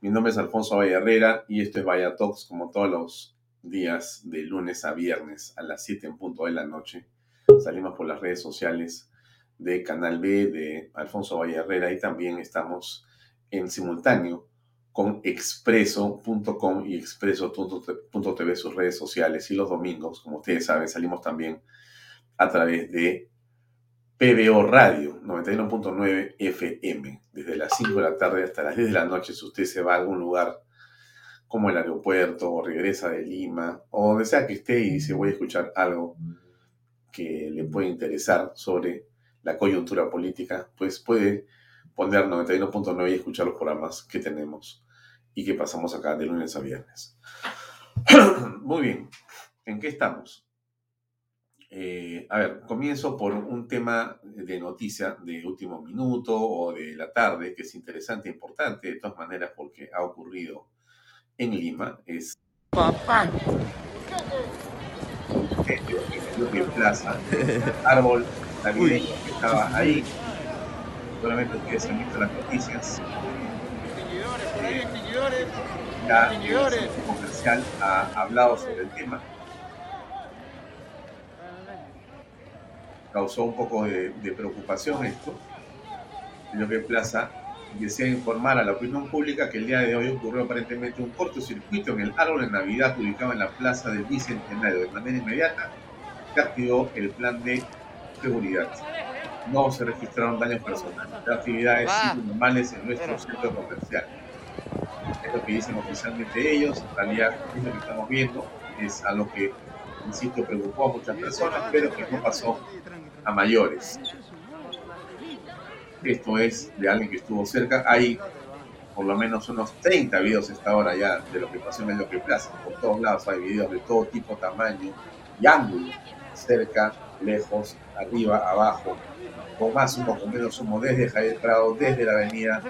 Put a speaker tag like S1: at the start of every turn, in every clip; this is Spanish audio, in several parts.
S1: Mi nombre es Alfonso Valle Herrera y esto es Vaya Talks como todos los días de lunes a viernes a las 7 en punto de la noche. Salimos por las redes sociales de Canal B de Alfonso Valle Herrera y también estamos en simultáneo con expreso.com y expreso.tv sus redes sociales y los domingos, como ustedes saben, salimos también a través de PBO Radio 91.9 FM, desde las 5 de la tarde hasta las 10 de la noche, si usted se va a algún lugar como el aeropuerto o regresa de Lima o donde sea que esté y dice voy a escuchar algo que le puede interesar sobre la coyuntura política, pues puede poner 91.9 y escuchar los programas que tenemos y que pasamos acá de lunes a viernes. Muy bien, ¿en qué estamos? Eh, a ver, comienzo por un tema de noticia de último minuto o de la tarde, que es interesante e importante, de todas maneras, porque ha ocurrido en Lima. Es. Papá. En Plaza, árbol navideño que estaba ahí. Solamente ustedes han visto las noticias. Eh, el comercial ha hablado sobre el tema causó un poco de, preocupación esto. Lo que Plaza desea informar a la opinión pública que el día de hoy ocurrió aparentemente un cortocircuito en el árbol de Navidad ubicado en la plaza del Bicentenario. De manera inmediata que activó el plan de seguridad. No se registraron daños personales. Las actividades normales en nuestro centro comercial. Es lo que dicen oficialmente ellos. En realidad, es lo que estamos viendo. Es a lo que, insisto, preocupó a muchas personas, pero que no pasó a mayores. Esto es de alguien que estuvo cerca. Hay por lo menos unos 30 videos esta hora ya de lo que pasó en el Loque Plaza. Por todos lados hay videos de todo tipo, tamaño y ángulo. Cerca, lejos, arriba, abajo. Con más humo, con menos humo, desde Javier Prado, desde la avenida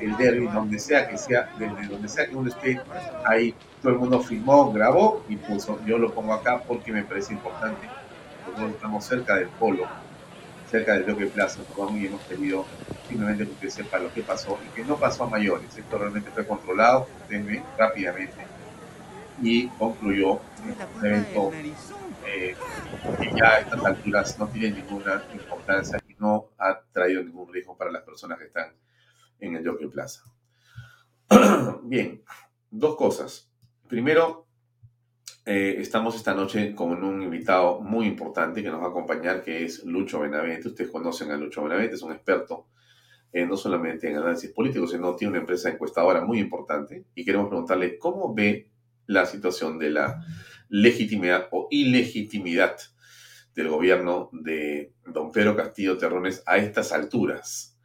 S1: El Derby, donde sea que sea, desde donde sea que uno esté, ahí todo el mundo filmó, grabó y puso. Yo lo pongo acá porque me parece importante estamos cerca del polo, cerca del bloque Plaza, y hemos tenido simplemente que usted sepa lo que pasó y que no pasó a mayores. Esto realmente fue controlado, rápidamente y concluyó un evento eh, que ya a estas alturas no tiene ninguna importancia y no ha traído ningún riesgo para las personas que están en el Jockey Plaza. Bien, dos cosas. Primero, eh, estamos esta noche con un invitado muy importante que nos va a acompañar, que es Lucho Benavente. Ustedes conocen a Lucho Benavente, es un experto eh, no solamente en análisis político, sino tiene una empresa encuestadora muy importante. Y queremos preguntarle cómo ve la situación de la legitimidad o ilegitimidad del gobierno de don Pedro Castillo Terrones a estas alturas.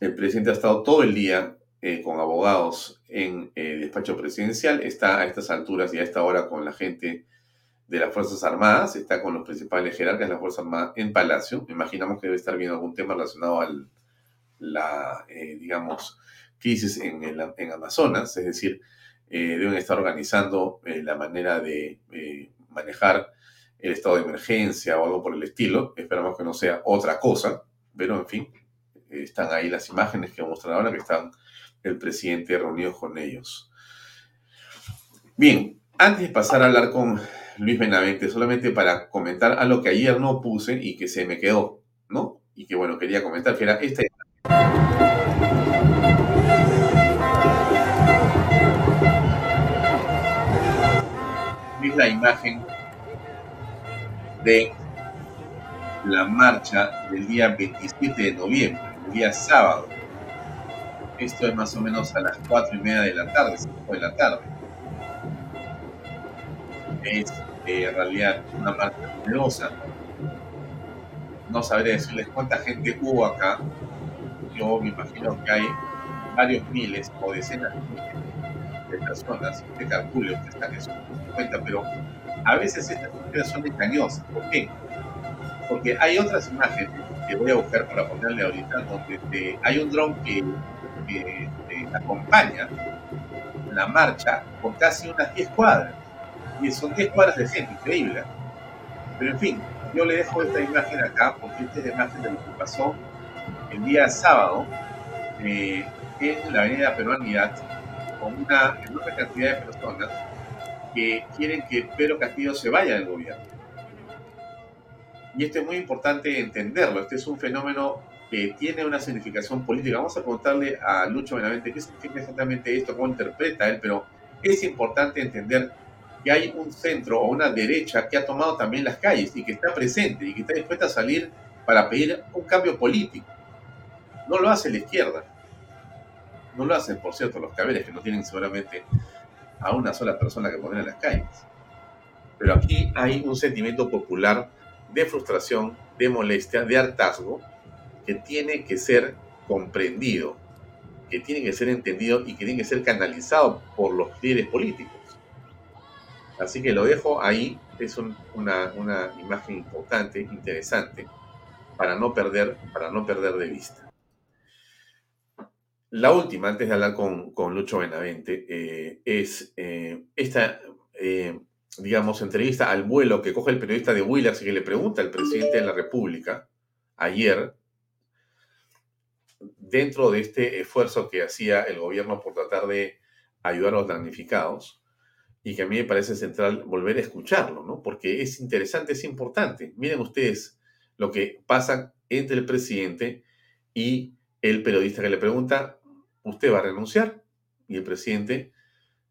S1: El presidente ha estado todo el día eh, con abogados en eh, despacho presidencial, está a estas alturas y a esta hora con la gente de las Fuerzas Armadas, está con los principales jerarcas de las Fuerzas Armadas en Palacio. Imaginamos que debe estar viendo algún tema relacionado a la, eh, digamos, crisis en, en, Amazonas, es decir, deben estar organizando la manera de manejar el estado de emergencia o algo por el estilo. Esperamos que no sea otra cosa, pero en fin, están ahí las imágenes que mostrar ahora que están el presidente reunido con ellos. Bien, antes de pasar a hablar con Luis Benavente, solamente para comentar algo que ayer no puse y que se me quedó, ¿no? Y que bueno, quería comentar, que era esta. Es la imagen de la marcha del día 27 de noviembre, el día sábado esto es más o menos a las 4 y media de la tarde, 5 de la tarde. Es eh, en realidad una marcha numerosa. No sabré decirles cuánta gente hubo acá. Yo me imagino que hay varios miles o decenas de miles de personas. Usted calcule, usted está en su cuenta, pero a veces estas imágenes son engañosas. ¿Por qué? Porque hay otras imágenes que voy a buscar para ponerle ahorita, donde hay un dron que que acompaña la marcha por casi unas 10 cuadras. Y son 10 cuadras de gente, increíble. Pero en fin, yo le dejo esta imagen acá porque esta es la imagen de lo que pasó el día sábado, eh, en la avenida Peruanidad con una enorme cantidad de personas que quieren que Pedro Castillo se vaya del gobierno. Y esto es muy importante entenderlo. Este es un fenómeno que tiene una significación política. Vamos a preguntarle a Lucho Benavente qué significa exactamente esto, cómo interpreta él, pero es importante entender que hay un centro o una derecha que ha tomado también las calles y que está presente y que está dispuesta a salir para pedir un cambio político. No lo hace la izquierda. No lo hacen, por cierto, los caberes que no tienen seguramente a una sola persona que poner en las calles. Pero aquí hay un sentimiento popular de frustración, de molestia, de hartazgo, que tiene que ser comprendido, que tiene que ser entendido y que tiene que ser canalizado por los líderes políticos. Así que lo dejo ahí, es una, una, imagen importante, interesante, para no perder, para no perder de vista. La última, antes de hablar con, con Lucho Benavente, eh, es eh, esta, eh, digamos, entrevista al vuelo que coge el periodista de Willers y que le pregunta al presidente de la República ayer, dentro de este esfuerzo que hacía el gobierno por tratar de ayudar a los damnificados, y que a mí me parece central volver a escucharlo, ¿no? Porque es interesante, es importante. Miren ustedes lo que pasa entre el presidente y el periodista que le pregunta, ¿usted va a renunciar? Y el presidente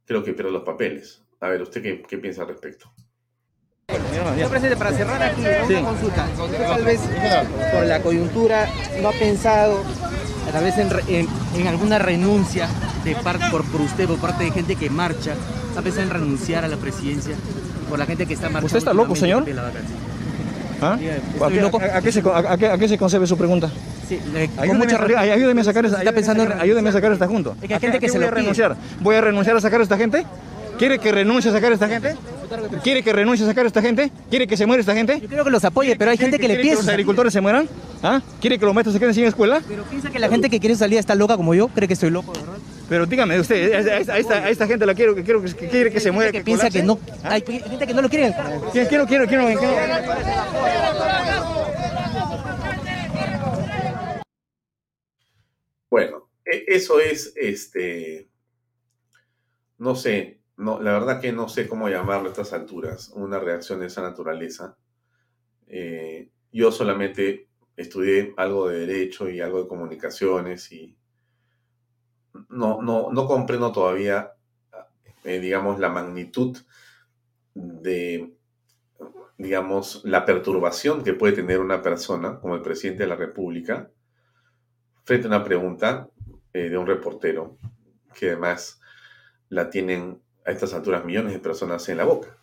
S1: creo que pierde los papeles. A ver, ¿usted qué, piensa al respecto?
S2: Señor presidente, para cerrar aquí una consulta, tal vez por la coyuntura no ha pensado tal vez en, alguna renuncia de por, por usted por parte de gente que marcha a pensado en renunciar a la presidencia por la gente que está marchando.
S3: ¿Usted está loco, señor? ¿Ah? ¿A, qué, loco? ¿A, qué se, a, qué, se, concebe su pregunta? Sí, mucha... ayúdeme, a sacar, está pensando ayúdeme a sacar esta junta.
S2: Es que hay gente que se
S3: voy
S2: a
S3: renunciar. ¿Voy a renunciar a sacar a esta gente? ¿Quiere que renuncie a sacar a esta gente? ¿Quiere que renuncie a sacar a esta gente? ¿Quiere que se muera esta gente?
S2: Yo creo que los apoye, pero hay gente que le piensa.
S3: que los agricultores se mueran? ¿Ah? ¿Quiere que los maestros se queden sin escuela?
S2: Pero piensa que la gente que quiere salir está loca como yo, cree que estoy loco, ¿verdad?
S3: Pero dígame usted, a esta, gente la quiero, que quiero que, quiere que se muera.
S2: Que, piensa que no, ¿Ah? hay gente que no lo quiere.
S3: ¿Quién, quiere? ¿Quién no, quién
S1: Bueno, e, eso es, este, no sé, no, la verdad que no sé cómo llamarlo a estas alturas, una reacción de esa naturaleza. Eh, yo solamente estudié algo de derecho y algo de comunicaciones y no, no, no comprendo todavía, eh, digamos, la magnitud de, digamos, la perturbación que puede tener una persona como el presidente de la República frente a una pregunta eh, de un reportero que además la tienen a estas alturas millones de personas en la boca.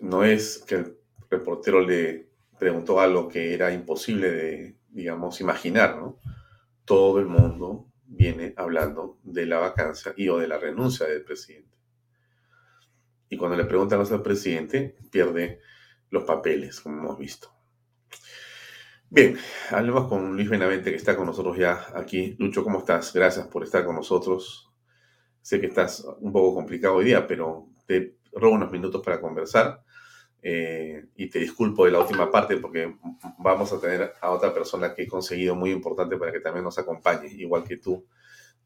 S1: No es que el reportero le preguntó algo que era imposible de, digamos, imaginar, ¿no? todo el mundo viene hablando de la vacancia y o de la renuncia del presidente. Y cuando le preguntan al presidente, pierde los papeles, como hemos visto. Bien, hablemos con Luis Benavente, que está con nosotros ya aquí. Lucho, ¿cómo estás? Gracias por estar con nosotros. Sé que estás un poco complicado hoy día, pero te robo unos minutos para conversar. Eh, y te disculpo de la última parte porque vamos a tener a otra persona que he conseguido muy importante para que también nos acompañe, igual que tú,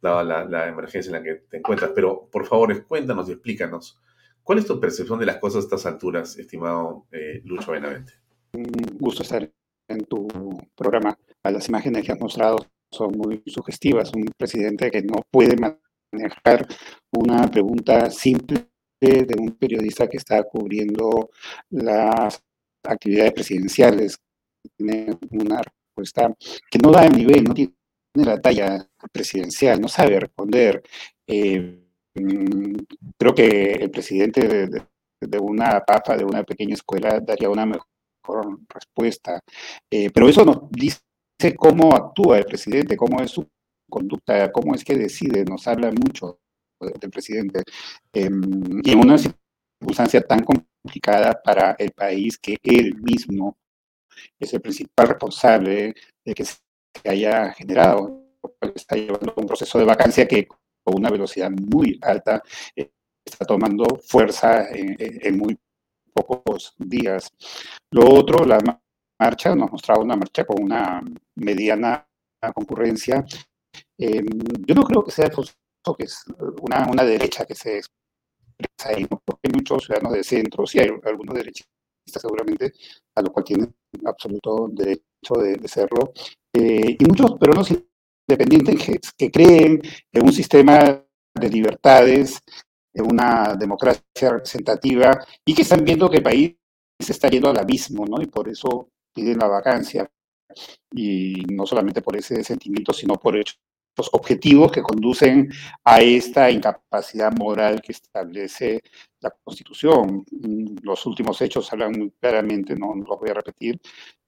S1: dada la, emergencia en la que te encuentras. Pero por favor, cuéntanos y explícanos, ¿cuál es tu percepción de las cosas a estas alturas, estimado eh, Lucho Benavente?
S4: Un gusto estar en tu programa. Las imágenes que has mostrado son muy sugestivas. Un presidente que no puede manejar una pregunta simple de un periodista que está cubriendo las actividades presidenciales. Tiene una respuesta que no da el nivel, no tiene la talla presidencial, no sabe responder. Eh, mm, creo que el presidente de, una papa, de una pequeña escuela, daría una mejor respuesta. Eh, pero eso nos dice cómo actúa el presidente, cómo es su conducta, cómo es que decide, nos habla mucho del presidente, em, y en una circunstancia tan complicada para el país que él mismo es el principal responsable de que se haya generado. Está llevando un proceso de vacancia que con una velocidad muy alta eh, está tomando fuerza en, muy pocos días. Lo otro, la marcha nos mostraba una marcha con una mediana concurrencia. Em, yo no creo que sea que es una, una derecha que se expresa ahí, porque muchos ciudadanos de centro, sí hay algunos derechistas seguramente, a lo cual tienen absoluto derecho de, serlo, eh, y muchos peruanos independientes que, creen en un sistema de libertades, en una democracia representativa, y que están viendo que el país se está yendo al abismo, ¿no? Y por eso piden la vacancia. Y no solamente por ese sentimiento, sino por hechos objetivos que conducen a esta incapacidad moral que establece la Constitución. Los últimos hechos hablan muy claramente, no, los voy a repetir,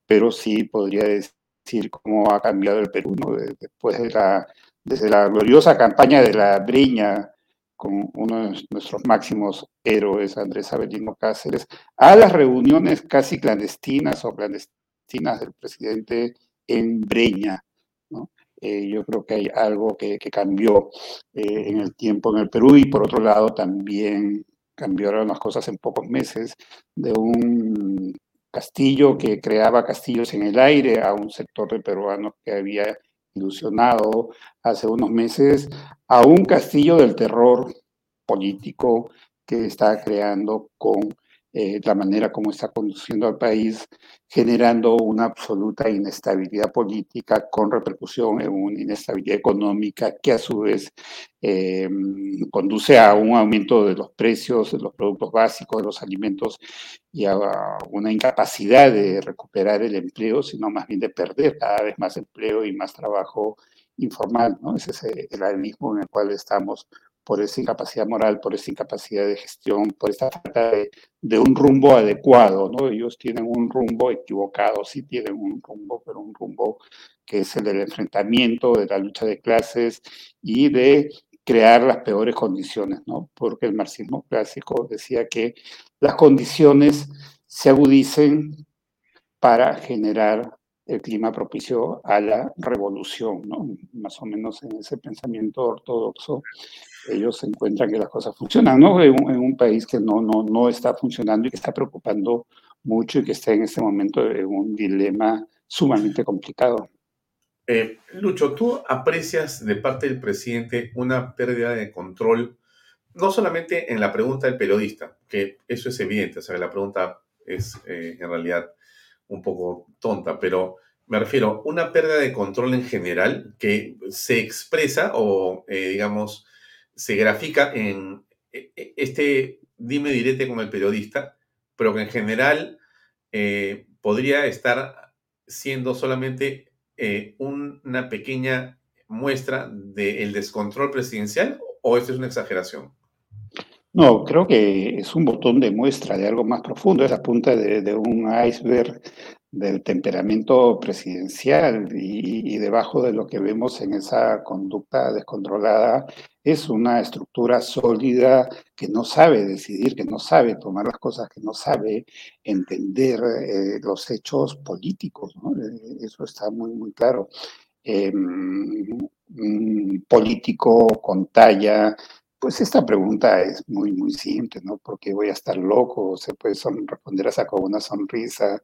S4: pero sí podría decir cómo ha cambiado el Perú después de la, desde la gloriosa campaña de la Breña con uno de nuestros máximos héroes, Andrés Avelino Cáceres, a las reuniones casi clandestinas o clandestinas del presidente en Breña. Eh, yo creo que hay algo que, cambió eh, en el tiempo en el Perú y por otro lado también cambiaron las cosas en pocos meses de un castillo que creaba castillos en el aire a un sector de peruanos que había ilusionado hace unos meses a un castillo del terror político que está creando con eh, la manera como está conduciendo al país, generando una absoluta inestabilidad política con repercusión en una inestabilidad económica que a su vez eh, conduce a un aumento de los precios de los productos básicos, de los alimentos y a una incapacidad de recuperar el empleo, sino más bien de perder cada vez más empleo y más trabajo informal. ¿no? Ese es el abismo en el cual estamos por esa incapacidad moral, por esa incapacidad de gestión, por esta falta de, un rumbo adecuado, ¿no? Ellos tienen un rumbo equivocado, sí tienen un rumbo, pero un rumbo que es el del enfrentamiento, de la lucha de clases y de crear las peores condiciones, ¿no? Porque el marxismo clásico decía que las condiciones se agudicen para generar el clima propicio a la revolución, ¿no? Más o menos en ese pensamiento ortodoxo ellos encuentran que las cosas funcionan, ¿no? En un, país que no, no, no está funcionando y que está preocupando mucho y que está en este momento en un dilema sumamente complicado.
S1: Eh, Lucho, ¿tú aprecias de parte del presidente una pérdida de control, no solamente en la pregunta del periodista, que eso es evidente, o sea, la pregunta es eh, en realidad un poco tonta, pero me refiero, una pérdida de control en general que se expresa o, eh, digamos, se grafica en e, e, este dime direte con el periodista, pero que en general eh, podría estar siendo solamente eh, una pequeña muestra del descontrol presidencial o esto es una exageración?
S4: No, creo que es un botón de muestra de algo más profundo, es la punta de un iceberg del temperamento presidencial y, debajo de lo que vemos en esa conducta descontrolada es una estructura sólida que no sabe decidir, que no sabe tomar las cosas, que no sabe entender eh, los hechos políticos. Eh, eso está muy, muy claro. Em, político con talla, pues esta pregunta es muy, muy simple, ¿no? Porque voy a estar loco, se puede responder a con una sonrisa,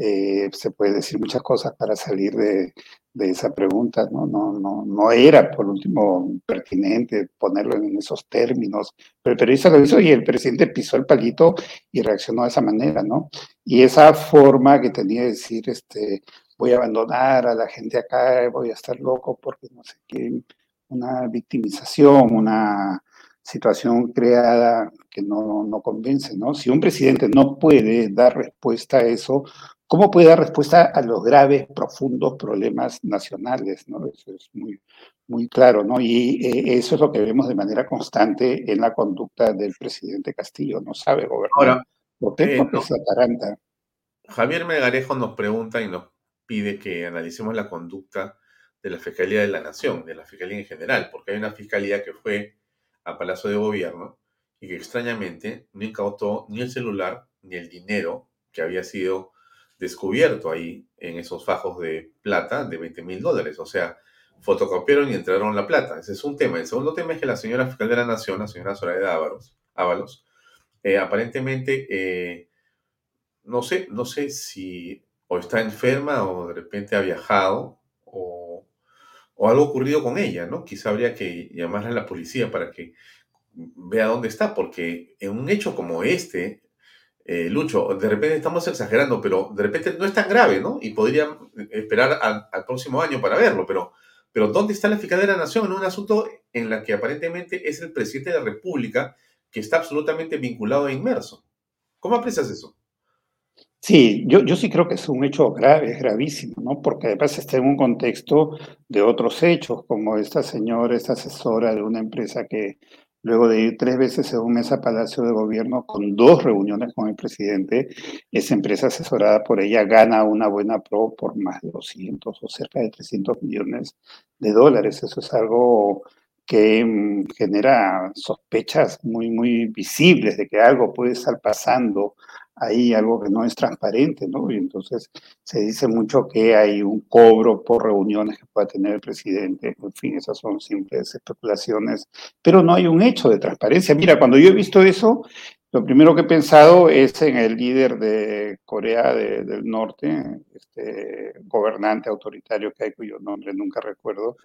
S4: eh, se puede decir muchas cosas para salir de, esa pregunta, ¿no? No, no, no era, por último, pertinente ponerlo en esos términos, pero el lo hizo y el presidente pisó el palito y reaccionó de esa manera, ¿no? Y esa forma que tenía de decir, este, voy a abandonar a la gente acá, voy a estar loco porque no sé qué, una victimización, una situación creada que no, no, convence, ¿no? Si un presidente no puede dar respuesta a eso, ¿Cómo puede dar respuesta a los graves, profundos problemas nacionales? ¿no? Eso es muy, muy claro, ¿no? Y eh, eso es lo que vemos de manera constante en la conducta del presidente Castillo. No sabe gobernar. Ahora. Eh, Porque ataranta.
S1: Javier Melgarejo nos pregunta y nos pide que analicemos la conducta de la Fiscalía de la Nación, de la Fiscalía en general, porque hay una fiscalía que fue a Palacio de Gobierno y que extrañamente no incautó ni el celular ni el dinero que había sido descubierto ahí en esos fajos de plata de 20 mil dólares. O sea, fotocopiaron y entraron la plata. Ese es un tema. El segundo tema es que la señora fiscal de la Nación, la señora Soraya Ábalos, Ábalos, eh, aparentemente, eh, no sé, no sé si o está enferma o de repente ha viajado o algo ocurrido con ella, ¿no? Quizá habría que llamarle a la policía para que vea dónde está, porque en un hecho como este, eh, Lucho, de repente estamos exagerando, pero de repente no es tan grave, ¿no? Y podrían esperar al, próximo año para verlo, pero, pero ¿dónde está la Fiscalía de la Nación en un asunto en la que aparentemente es el presidente de la República que está absolutamente vinculado e inmerso? ¿Cómo aprecias eso?
S4: Sí, yo, yo sí creo que es un hecho grave, es gravísimo, ¿no? Porque además está en un contexto de otros hechos, como esta señora, esta asesora de una empresa que Luego de ir tres veces en un mes a Palacio de Gobierno con dos reuniones con el presidente, esa empresa asesorada por ella gana una buena pro por más de 200 o cerca de 300 millones de dólares. Eso es algo que mm, genera sospechas muy, muy visibles de que algo puede estar pasando hay algo que no es transparente, ¿no? Y entonces se dice mucho que hay un cobro por reuniones que pueda tener el presidente, en fin, esas son simples especulaciones, pero no hay un hecho de transparencia. Mira, cuando yo he visto eso, lo primero que he pensado es en el líder de Corea del Norte, este gobernante autoritario que hay, cuyo nombre nunca recuerdo,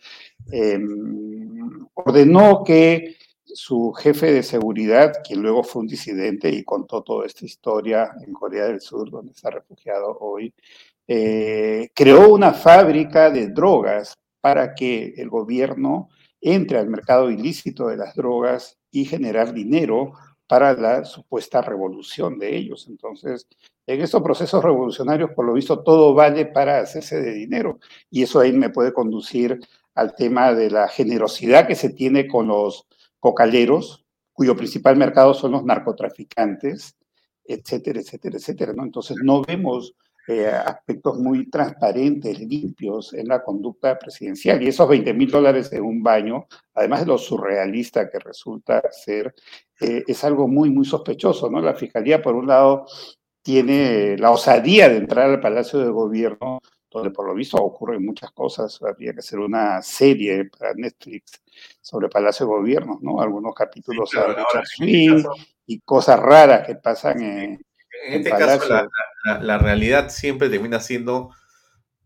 S4: em, ordenó que su jefe de seguridad, quien luego fue un disidente y contó toda esta historia en Corea del Sur, donde está refugiado hoy, eh, creó una fábrica de drogas para que el gobierno entre al mercado ilícito de las drogas y generar dinero para la supuesta revolución de ellos. Entonces, en estos procesos revolucionarios, por lo visto, todo vale para hacerse de dinero. Y eso ahí me puede conducir al tema de la generosidad que se tiene con los cocaleros, cuyo principal mercado son los narcotraficantes, etcétera, etcétera, etcétera. ¿no? Entonces no vemos eh, aspectos muy transparentes, limpios en la conducta presidencial. Y esos 20 mil dólares en un baño, además de lo surrealista que resulta ser, eh, es algo muy, muy sospechoso. ¿no? La Fiscalía, por un lado, tiene la osadía de entrar al Palacio de Gobierno donde por lo visto ocurren muchas cosas. Habría que hacer una serie para Netflix sobre Palacio de Gobierno, ¿no? Algunos capítulos este y cosas raras que pasan en,
S1: en este caso la, realidad siempre termina siendo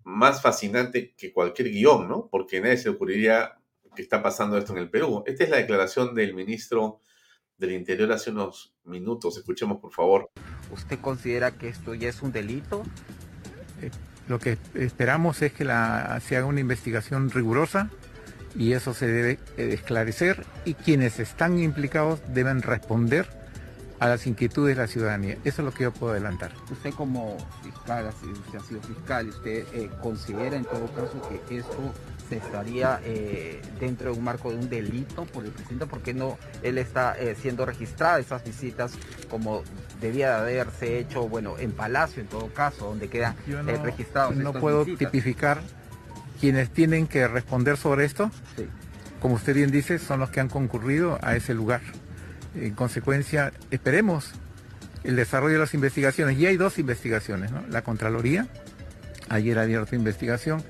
S1: más fascinante que cualquier guion, ¿no? Porque nadie se ocurriría que está pasando esto en el Perú. Esta es la declaración del ministro del Interior hace unos minutos. Escuchemos, por favor.
S2: ¿Usted considera que esto ya es un delito?
S5: Lo que esperamos es que la, se haga una investigación rigurosa y eso se debe eh, esclarecer y quienes están implicados deben responder a las inquietudes de la ciudadanía. Eso es lo que yo puedo adelantar.
S2: Usted como fiscal, usted ha sido fiscal, ¿usted eh, considera en todo caso que esto se estaría eh, dentro de un marco de un delito por el presidente? porque no él está siendo registrada esas visitas como debía de haberse hecho, bueno, en Palacio en todo caso, donde quedan no, registrados?
S5: No puedo tipificar quienes tienen que responder sobre esto, como usted bien dice, son los que han concurrido a ese lugar. En consecuencia, esperemos el desarrollo de las investigaciones. Y hay dos investigaciones, ¿no? La Contraloría, ayer ha abierto investigación,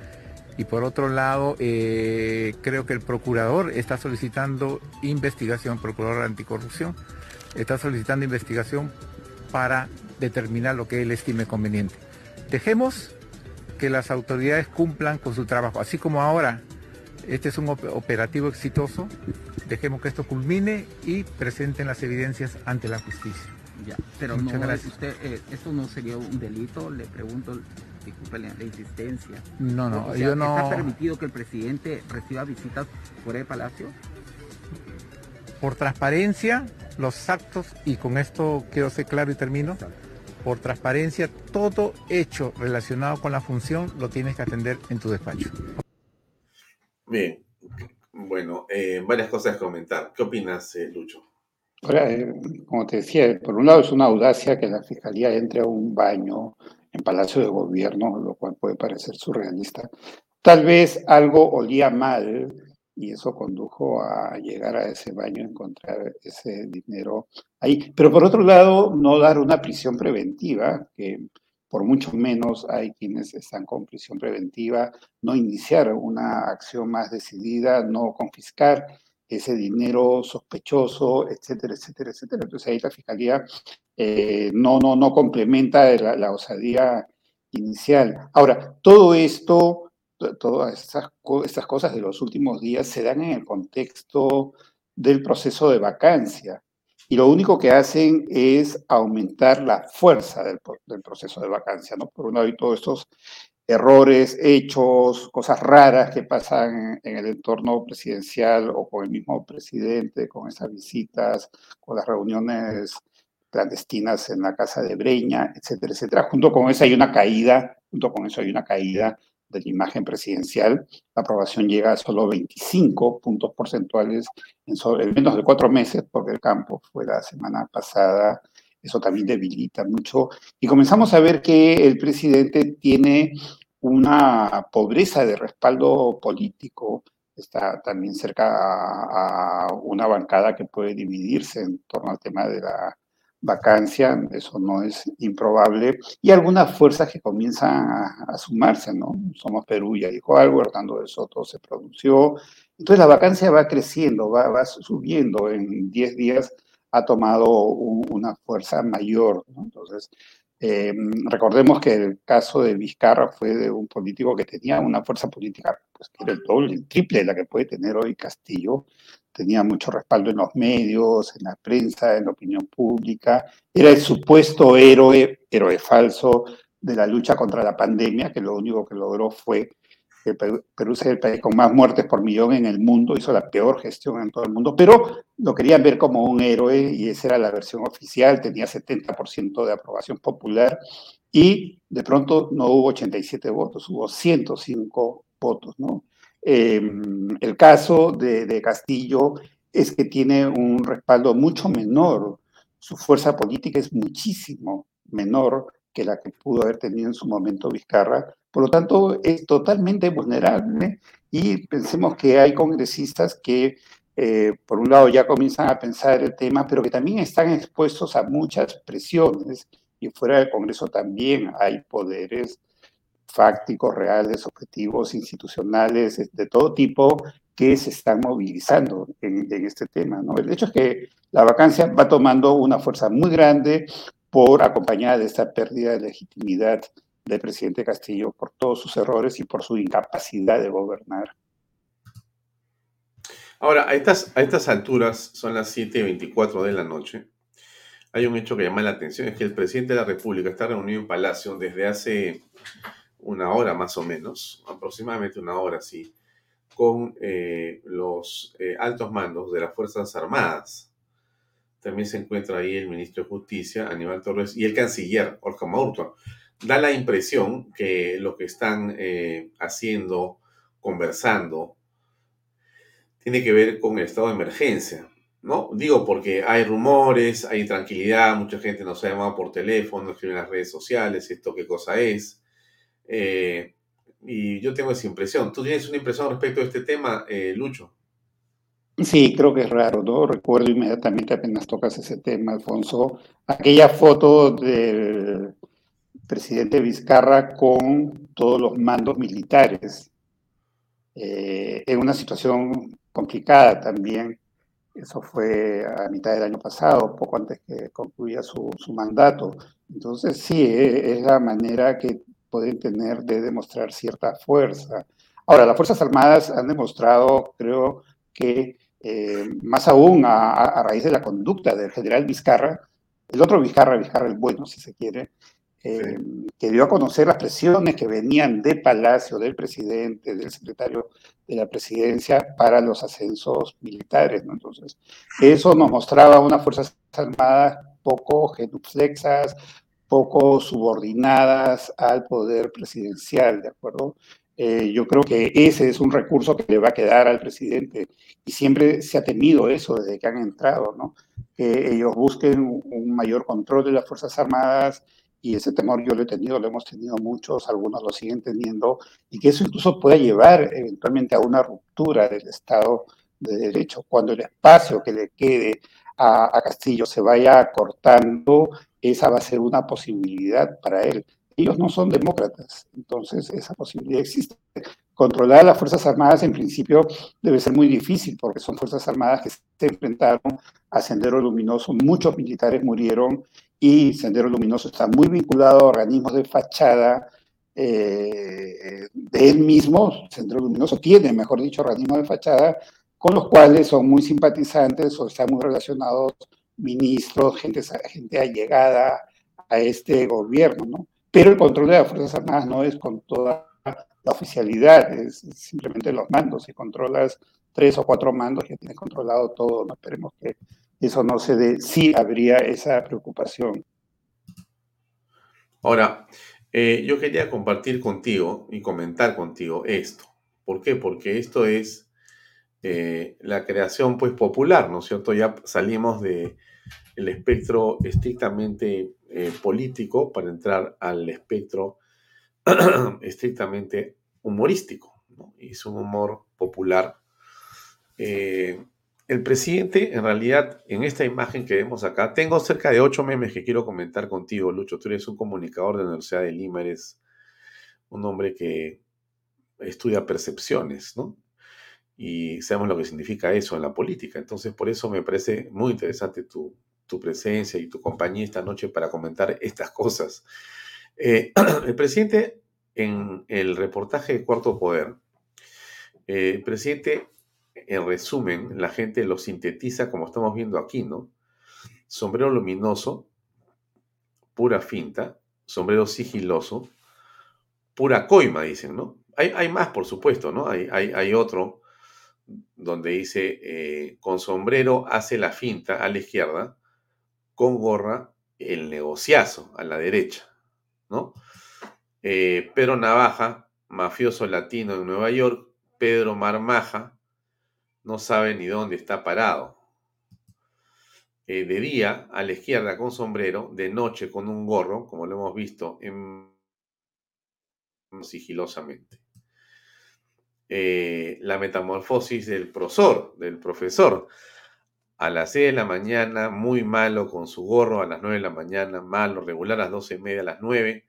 S5: y por otro lado, eh, creo que el procurador está solicitando investigación, procurador anticorrupción, está solicitando investigación para determinar lo que él estime conveniente. Dejemos que las autoridades cumplan con su trabajo. Así como ahora este es un operativo exitoso, dejemos que esto culmine y presenten las evidencias ante la justicia.
S2: Ya, pero Muchas gracias. Usted, eh, ¿Esto no sería un delito? Le pregunto, disculpe la, insistencia.
S5: No, no, yo no...
S2: ¿Está permitido que el presidente reciba visitas por el Palacio?
S5: Por transparencia, los actos, y con esto quiero ser claro y termino, por transparencia, todo hecho relacionado con la función lo tienes que atender en tu despacho.
S1: Bien, bueno, eh, varias cosas que comentar. ¿Qué opinas, eh, Lucho?
S4: Ahora, eh, como te decía, por un lado es una audacia que la Fiscalía entre a un baño en Palacio de Gobierno, lo cual puede parecer surrealista. Tal vez algo olía mal y eso condujo a llegar a ese baño, encontrar ese dinero ahí. Pero por otro lado, no dar una prisión preventiva, que por mucho menos hay quienes están con prisión preventiva, no iniciar una acción más decidida, no confiscar ese dinero sospechoso, etcétera, etcétera, etcétera. Entonces ahí la Fiscalía eh, no, no, no complementa la, osadía inicial. Ahora, todo esto todas estas, estas cosas de los últimos días se dan en el contexto del proceso de vacancia. Y lo único que hacen es aumentar la fuerza del, proceso de vacancia, ¿no? Por un lado, y todos estos errores, hechos, cosas raras que pasan en el entorno presidencial o con el mismo presidente, con esas visitas, con las reuniones clandestinas en la casa de Breña, etcétera, etcétera. Junto con eso hay una caída, junto con eso hay una caída de la imagen presidencial. La aprobación llega a solo 25 puntos porcentuales en, en menos de cuatro meses, porque el campo fue la semana pasada eso también debilita mucho. Y comenzamos a ver que el presidente tiene una pobreza de respaldo político, está también cerca a, una bancada que puede dividirse en torno al tema de la vacancia, eso no es improbable, y algunas fuerzas que comienzan a, sumarse, ¿no? Somos Perú, ya dijo algo, Hernando de Soto se pronunció, entonces la vacancia va creciendo, va, va subiendo, en 10 días ha tomado una fuerza mayor. Entonces, eh, recordemos que el caso de Vizcarra fue de un político que tenía una fuerza política pues, que era el doble, el triple de la que puede tener hoy Castillo. Tenía mucho respaldo en los medios, en la prensa, en la opinión pública. Era el supuesto héroe, héroe falso de la lucha contra la pandemia, que lo único que logró fue Perú, es el país con más muertes por millón en el mundo, hizo la peor gestión en todo el mundo, pero lo querían ver como un héroe y esa era la versión oficial, tenía 70% de aprobación popular y de pronto no hubo 87 votos, hubo 105 votos, ¿no? Em, el caso de, de Castillo es que tiene un respaldo mucho menor, su fuerza política es muchísimo menor que la que pudo haber tenido en su momento Vizcarra, por lo tanto, es totalmente vulnerable y pensemos que hay congresistas que, eh, por un lado, ya comienzan a pensar el tema, pero que también están expuestos a muchas presiones y fuera del Congreso también hay poderes fácticos, reales, objetivos, institucionales, de todo tipo, que se están movilizando en, en, este tema. ¿no? El hecho es que la vacancia va tomando una fuerza muy grande por acompañada de esta pérdida de legitimidad del presidente Castillo por todos sus errores y por su incapacidad de gobernar.
S1: Ahora, a estas, a estas alturas, son las 7.24 de la noche, hay un hecho que llama la atención, es que el presidente de la República está reunido en Palacio desde hace una hora más o menos, aproximadamente una hora, sí, con eh, los eh, altos mandos de las Fuerzas Armadas. También se encuentra ahí el ministro de Justicia, Aníbal Torres, y el canciller, Maurto da la impresión que lo que están eh, haciendo, conversando, tiene que ver con el estado de emergencia. ¿no? Digo porque hay rumores, hay tranquilidad, mucha gente nos ha llamado por teléfono, escribe en las redes sociales, esto qué cosa es. Eh, y yo tengo esa impresión. ¿Tú tienes una impresión respecto a este tema, eh, Lucho?
S4: Sí, creo que es raro, ¿no? Recuerdo inmediatamente apenas tocas ese tema, Alfonso, aquella foto del presidente Vizcarra con todos los mandos militares. Eh, en una situación complicada también. Eso fue a mitad del año pasado, poco antes que concluya su, mandato. Entonces, sí, e, es la manera que pueden tener de demostrar cierta fuerza. Ahora, las Fuerzas Armadas han demostrado, creo que, eh, más aún a, a, raíz de la conducta del general Vizcarra, el otro Vizcarra, Vizcarra el bueno, si se quiere, eh, que dio a conocer las presiones que venían de Palacio, del presidente, del secretario de la presidencia para los ascensos militares. ¿no? Entonces, eso nos mostraba unas Fuerzas Armadas poco genuflexas, poco subordinadas al poder presidencial, ¿de acuerdo? Eh, yo creo que ese es un recurso que le va a quedar al presidente y siempre se ha temido eso desde que han entrado, ¿no? Que ellos busquen un mayor control de las Fuerzas Armadas, y ese temor yo lo he tenido, lo hemos tenido muchos, algunos lo siguen teniendo, y que eso incluso puede llevar eventualmente a una ruptura del Estado de Derecho. Cuando el espacio que le quede a, Castillo se vaya cortando, esa va a ser una posibilidad para él. Ellos no son demócratas, entonces esa posibilidad existe. Controlar a las Fuerzas Armadas en principio debe ser muy difícil porque son Fuerzas Armadas que se enfrentaron a Sendero Luminoso, muchos militares murieron y Sendero Luminoso está muy vinculado a organismos de fachada eh, de él mismo, Centro Luminoso tiene, mejor dicho, organismos de fachada, con los cuales son muy simpatizantes o están muy relacionados ministros, gente, gente allegada a este gobierno, ¿no? Pero el control de las Fuerzas Armadas no es con toda la oficialidad, es simplemente los mandos. Si controlas tres o cuatro mandos, ya tienes controlado todo. No esperemos que eso no se dé. Sí habría esa preocupación.
S1: Ahora, eh, yo quería compartir contigo y comentar contigo esto. ¿Por qué? Porque esto es eh, la creación pues popular, ¿no es cierto? Ya salimos de el espectro estrictamente eh, político para entrar al espectro estrictamente humorístico. ¿no? Es un humor popular. Eh, el presidente, en realidad, en esta imagen que vemos acá, tengo cerca de ocho memes que quiero comentar contigo, Lucho. Tú eres un comunicador de la Universidad de Lima, eres un hombre que estudia percepciones, ¿no? Y sabemos lo que significa eso en la política. Entonces, por eso me parece muy interesante tu, tu presencia y tu compañía esta noche para comentar estas cosas. Eh, el presidente, en el reportaje de Cuarto Poder, eh, el presidente, en resumen, la gente lo sintetiza como estamos viendo aquí, ¿no? Sombrero luminoso, pura finta, sombrero sigiloso, pura coima, dicen, ¿no? Hay, hay más, por supuesto, ¿no? Hay, hay, hay otro donde dice, eh, con sombrero hace la finta a la izquierda, con gorra el negociazo a la derecha, ¿no? Eh, Pedro Navaja, mafioso latino en Nueva York, Pedro Marmaja, no sabe ni dónde está parado. Eh, de día a la izquierda con sombrero, de noche con un gorro, como lo hemos visto en... sigilosamente. Eh, la metamorfosis del del profesor a las 6 de la mañana, muy malo con su gorro, a las 9 de la mañana, malo, regular a las 12 y media, a las 9,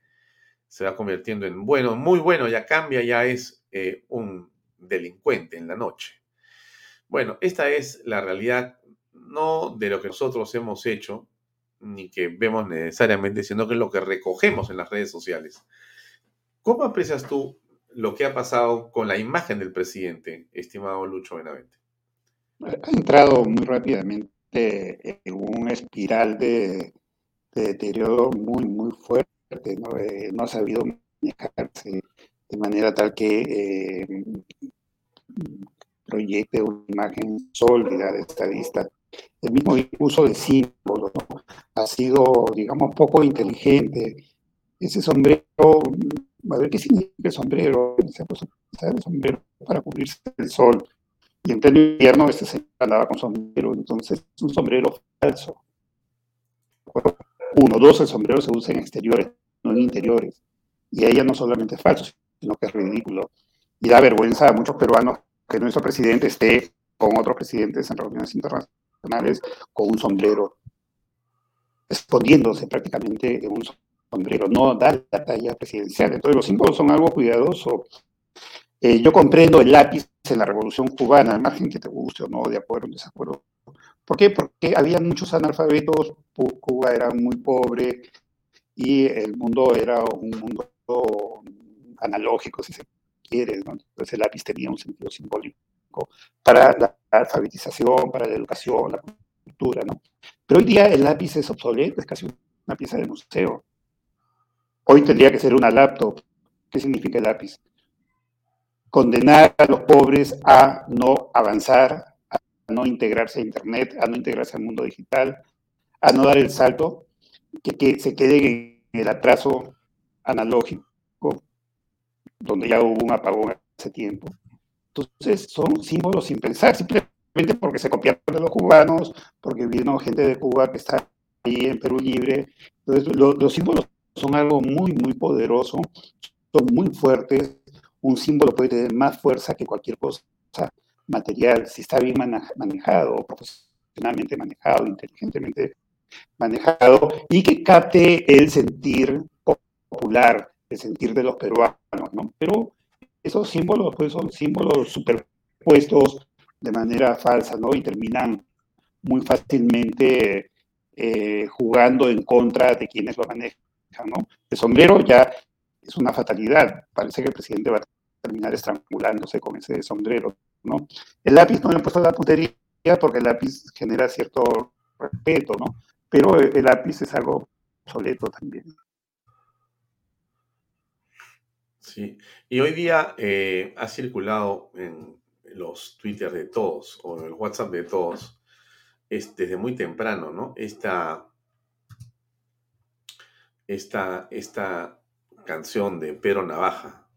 S1: se va convirtiendo en bueno, muy bueno, ya cambia, ya es eh, un delincuente en la noche. Bueno, esta es la realidad, no de lo que nosotros hemos hecho, ni que vemos necesariamente, sino que es lo que recogemos en las redes sociales. ¿Cómo aprecias tú lo que ha pasado con la imagen del presidente, estimado Lucho Benavente?
S4: Ha entrado muy rápidamente en una espiral de, deterioro muy, muy fuerte, ¿no? Eh, no ha sabido manejarse de manera tal que eh, proyecte una imagen sólida de estadista. El mismo uso de símbolos ha sido, digamos, poco inteligente. Ese sombrero, a ver qué significa el sombrero, se ha puesto el sombrero para cubrirse del sol y en pleno invierno este se andaba con sombrero, entonces es un sombrero falso. Uno, dos, el sombrero se usa en exteriores, no en interiores. Y ella no solamente es falso, sino que es ridículo. Y da vergüenza a muchos peruanos que nuestro presidente esté con otros presidentes en reuniones internacionales con un sombrero, escondiéndose prácticamente en un sombrero, no da la talla presidencial. Entonces los símbolos son algo cuidadoso eh, yo comprendo el lápiz en la Revolución Cubana, al margen que te guste o no, de acuerdo o desacuerdo. ¿Por qué? Porque había muchos analfabetos, Cuba era muy pobre y el mundo era un mundo analógico, si se quiere. Entonces el lápiz tenía un sentido simbólico para la alfabetización, para la educación, la cultura. ¿no? Pero hoy día el lápiz es obsoleto, es casi una pieza de museo. Hoy tendría que ser una laptop. ¿Qué significa el lápiz? Condenar a los pobres a no avanzar, a no integrarse a Internet, a no integrarse al mundo digital, a no dar el salto, que, se queden en el atraso analógico, donde ya hubo un apagón hace tiempo. Entonces son símbolos sin pensar, simplemente porque se copiaron de los cubanos, porque vino gente de Cuba que está ahí en Perú libre. Entonces los símbolos son algo muy, muy poderoso, son muy fuertes, un símbolo puede tener más fuerza que cualquier cosa material si está bien manejado, profesionalmente manejado, inteligentemente manejado y que capte el sentir popular, el sentir de los peruanos, ¿no? Pero esos símbolos pues son símbolos superpuestos de manera falsa, ¿no? Y terminan muy fácilmente eh, jugando en contra de quienes lo manejan, ¿no? El sombrero ya es una fatalidad. Parece que el presidente va a terminar estrangulándose con ese sombrero, ¿no? El lápiz no le he puesto la putería porque el lápiz genera cierto respeto, ¿no? Pero el lápiz es algo obsoleto también.
S1: Sí, y hoy día eh, ha circulado en los Twitter de todos o en el WhatsApp de todos, desde muy temprano, ¿no? Esta, esta, esta canción de Pero Navaja,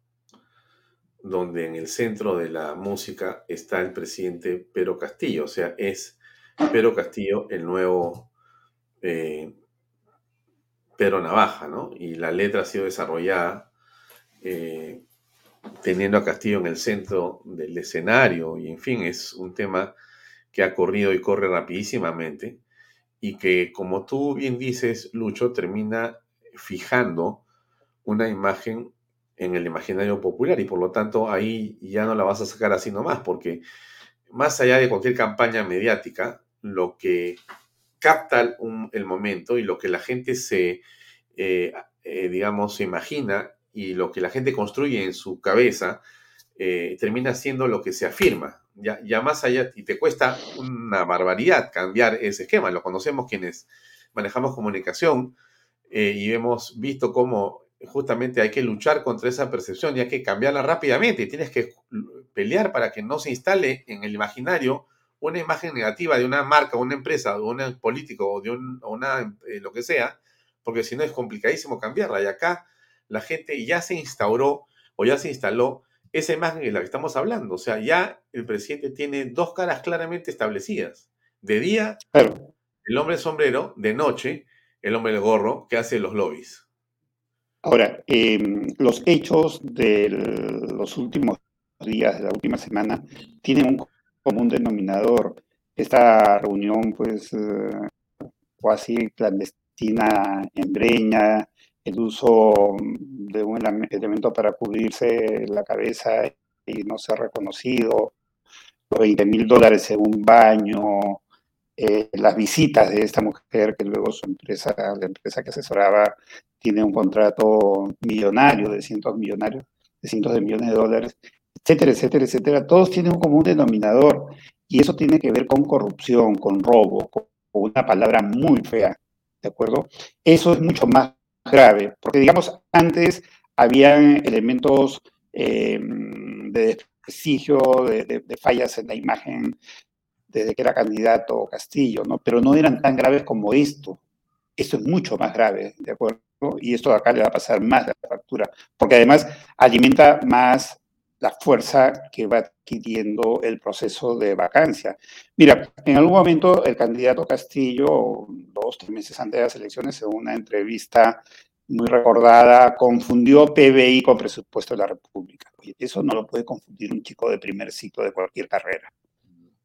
S1: donde en el centro de la música está el presidente Pero Castillo, o sea, es Pero Castillo el nuevo eh, Pero Navaja, ¿no? Y la letra ha sido desarrollada eh, teniendo a Castillo en el centro del escenario, y en fin, es un tema que ha corrido y corre rapidísimamente, y que, como tú bien dices, Lucho, termina fijando una imagen en el imaginario popular, y por lo tanto ahí ya no la vas a sacar así nomás, porque más allá de cualquier campaña mediática, lo que capta el momento y lo que la gente se, eh, eh, digamos, se imagina y lo que la gente construye en su cabeza eh, termina siendo lo que se afirma. Ya, ya más allá, y te cuesta una barbaridad cambiar ese esquema. Lo conocemos quienes manejamos comunicación y hemos visto cómo justamente hay que luchar contra esa percepción y hay que cambiarla rápidamente. Y tienes que pelear para que no se instale en el imaginario una imagen negativa de una marca, una empresa, de un político o de un, una, eh, lo que sea, porque si no es complicadísimo cambiarla. Y acá la gente ya se instauró o ya se instaló esa imagen de la que estamos hablando. O sea, ya el presidente tiene dos caras claramente establecidas. De día, el hombre sombrero, de noche, el hombre del gorro que hace los lobbies.
S4: Ahora, em, los hechos de los últimos días, de la última semana, tienen un común denominador. Esta reunión, pues, eh, casi clandestina en Breña, el uso de un elemento para cubrirse la cabeza y no ser reconocido, los 20 mil dólares en un baño, eh, las visitas de esta mujer que luego su empresa, la empresa que asesoraba, tiene un contrato millonario de cientos millonarios, de cientos de millones de dólares, etcétera, etcétera, etcétera. Todos tienen un común denominador y eso tiene que ver con corrupción, con robo, con una palabra muy fea, ¿de acuerdo? Eso es mucho más grave, porque digamos, antes habían elementos eh, de desprestigio, de, fallas en la imagen desde que era candidato Castillo, ¿no? Pero no eran tan graves como esto. Esto es mucho más grave, ¿de acuerdo? Y esto acá le va a pasar más la factura, porque además alimenta más la fuerza que va adquiriendo el proceso de vacancia. Mira, en algún momento el candidato Castillo, dos, tres meses antes de las elecciones, en una entrevista muy recordada, confundió PBI con presupuesto de la República. Oye, eso no lo puede confundir un chico de primer ciclo de cualquier carrera.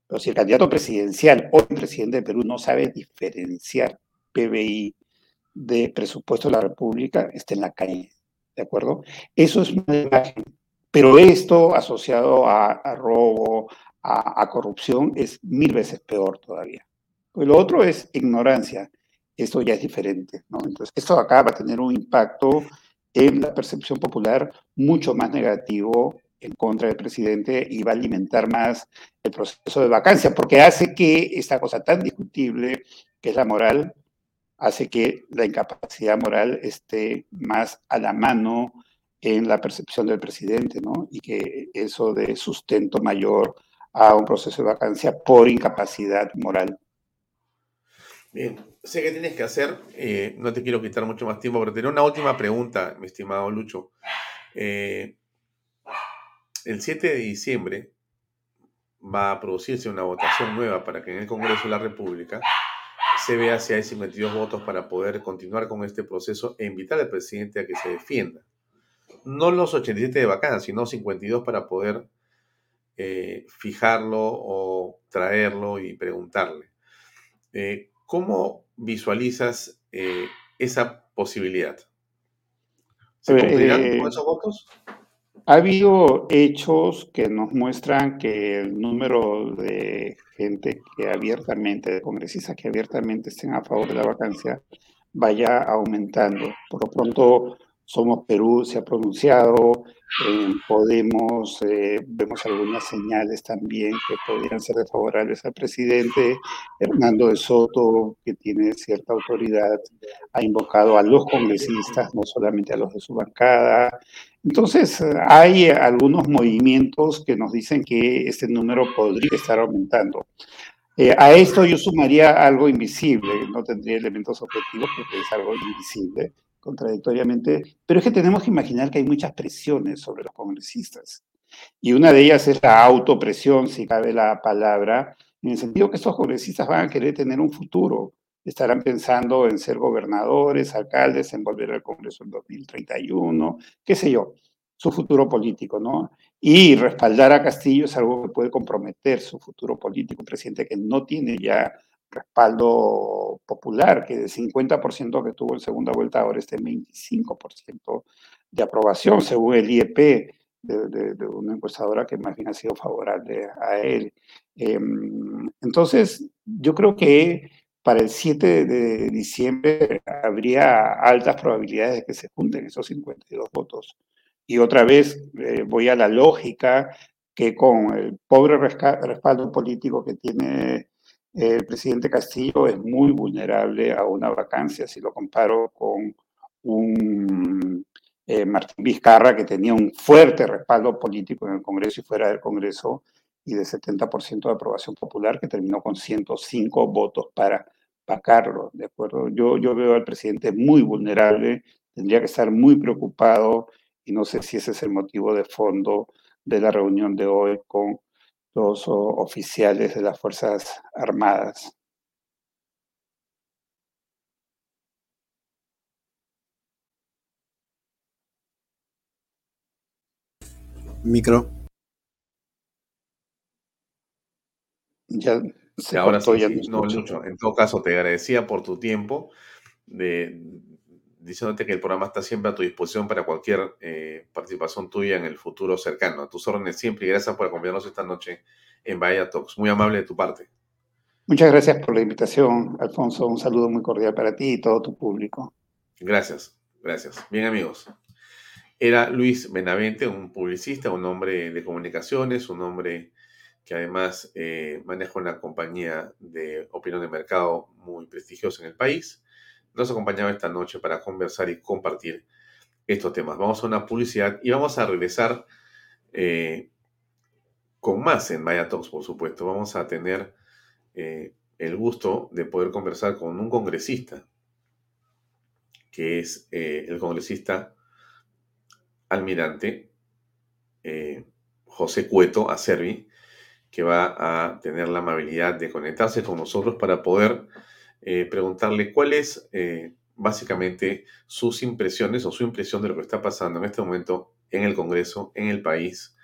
S4: Pero si el candidato presidencial, hoy presidente de Perú, no sabe diferenciar PBI de presupuesto de la República, está en la calle. ¿De acuerdo? Eso es una imagen pero esto asociado a, robo, a, corrupción, es mil veces peor todavía. Lo otro es ignorancia. Esto ya es diferente. ¿no? Entonces, esto acá va a tener un impacto en la percepción popular mucho más negativo en contra del presidente y va a alimentar más el proceso de vacancia, porque hace que esta cosa tan discutible, que es la moral, hace que la incapacidad moral esté más a la mano en la percepción del presidente, ¿no? Y que eso de sustento mayor a un proceso de vacancia por incapacidad moral.
S1: Bien, sé que tienes que hacer, eh, no te quiero quitar mucho más tiempo, pero tengo una última pregunta, mi estimado Lucho. Eh, el 7 de diciembre va a producirse una votación nueva para que en el Congreso de la República se vea si hay 52 votos para poder continuar con este proceso e invitar al presidente a que se defienda no los 87 de vacanas, sino 52 para poder eh, fijarlo o traerlo y preguntarle. Eh, ¿Cómo visualizas eh, esa posibilidad?
S4: ¿Se cumplirán con esos votos? Ha habido hechos que nos muestran que el número de gente que abiertamente, de congresistas que abiertamente estén a favor de la vacancia, vaya aumentando. Por lo pronto, Somos Perú se ha pronunciado, Podemos eh, vemos algunas señales también que podrían ser desfavorables al presidente. Hernando de Soto, que tiene cierta autoridad, ha invocado a los congresistas, no solamente a los de su bancada. Entonces, hay algunos movimientos que nos dicen que este número podría estar aumentando. Eh, a esto yo sumaría algo invisible, no tendría elementos objetivos porque es algo invisible, contradictoriamente, pero es que tenemos que imaginar que hay muchas presiones sobre los congresistas. Y una de ellas es la autopresión, si cabe la palabra, en el sentido que estos congresistas van a querer tener un futuro. Estarán pensando en ser gobernadores, alcaldes, en volver al Congreso en 2031, qué sé yo, su futuro político, ¿no? Y respaldar a Castillo es algo que puede comprometer su futuro político. Un presidente que no tiene ya respaldo popular, que del 50% que tuvo en segunda vuelta ahora está en 25% de aprobación, según el IEP, de, una encuestadora que más bien ha sido favorable a él. Em, entonces, yo creo que para el 7 de diciembre habría altas probabilidades de que se junten esos 52 votos. Y otra vez eh, voy a la lógica que con el pobre respaldo político que tiene el presidente Castillo es muy vulnerable a una vacancia, si lo comparo con un eh, Martín Vizcarra que tenía un fuerte respaldo político en el Congreso y fuera del Congreso y de 70% de aprobación popular que terminó con 105 votos para vacarlo, ¿de acuerdo? Yo, yo veo al presidente muy vulnerable, tendría que estar muy preocupado y no sé si ese es el motivo de fondo de la reunión de hoy con los oficiales de las Fuerzas Armadas.
S1: Micro.
S4: Ya
S1: Ahora sí, no, mucho. En todo caso, te agradecía por tu tiempo de, diciéndote que el programa está siempre a tu disposición para cualquier eh, participación tuya en el futuro cercano. A tus órdenes siempre y gracias por acompañarnos esta noche en Bahía Talks. Muy amable de tu parte.
S4: Muchas gracias por la invitación, Alfonso. Un saludo muy cordial para ti y todo tu público.
S1: Gracias, gracias. Bien, amigos. Era Luis Benavente, un publicista, un hombre de comunicaciones, un hombre que además eh, maneja una compañía de opinión de mercado muy prestigiosa en el país nos acompañaba esta noche para conversar y compartir estos temas. Vamos a una publicidad y vamos a regresar eh, con más en Maya Talks, por supuesto. Vamos a tener eh, el gusto de poder conversar con un congresista, que es eh, el congresista almirante José Cueto Acervi, que va a tener la amabilidad de conectarse con nosotros para poder eh, preguntarle cuál es eh, básicamente sus impresiones o su impresión de lo que está pasando en este momento en el Congreso, en el país,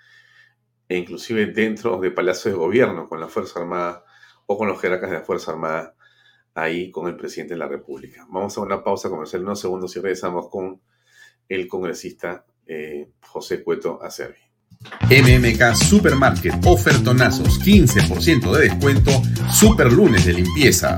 S1: e inclusive dentro de Palacio de Gobierno, con la Fuerza Armada o con los jerarcas de la Fuerza Armada, ahí con el presidente de la República. Vamos a una pausa comercial, unos segundos y regresamos con el congresista eh, José Cueto Acervi.
S6: MMK Supermarket, ofertonazos, 15% de descuento, super lunes de limpieza.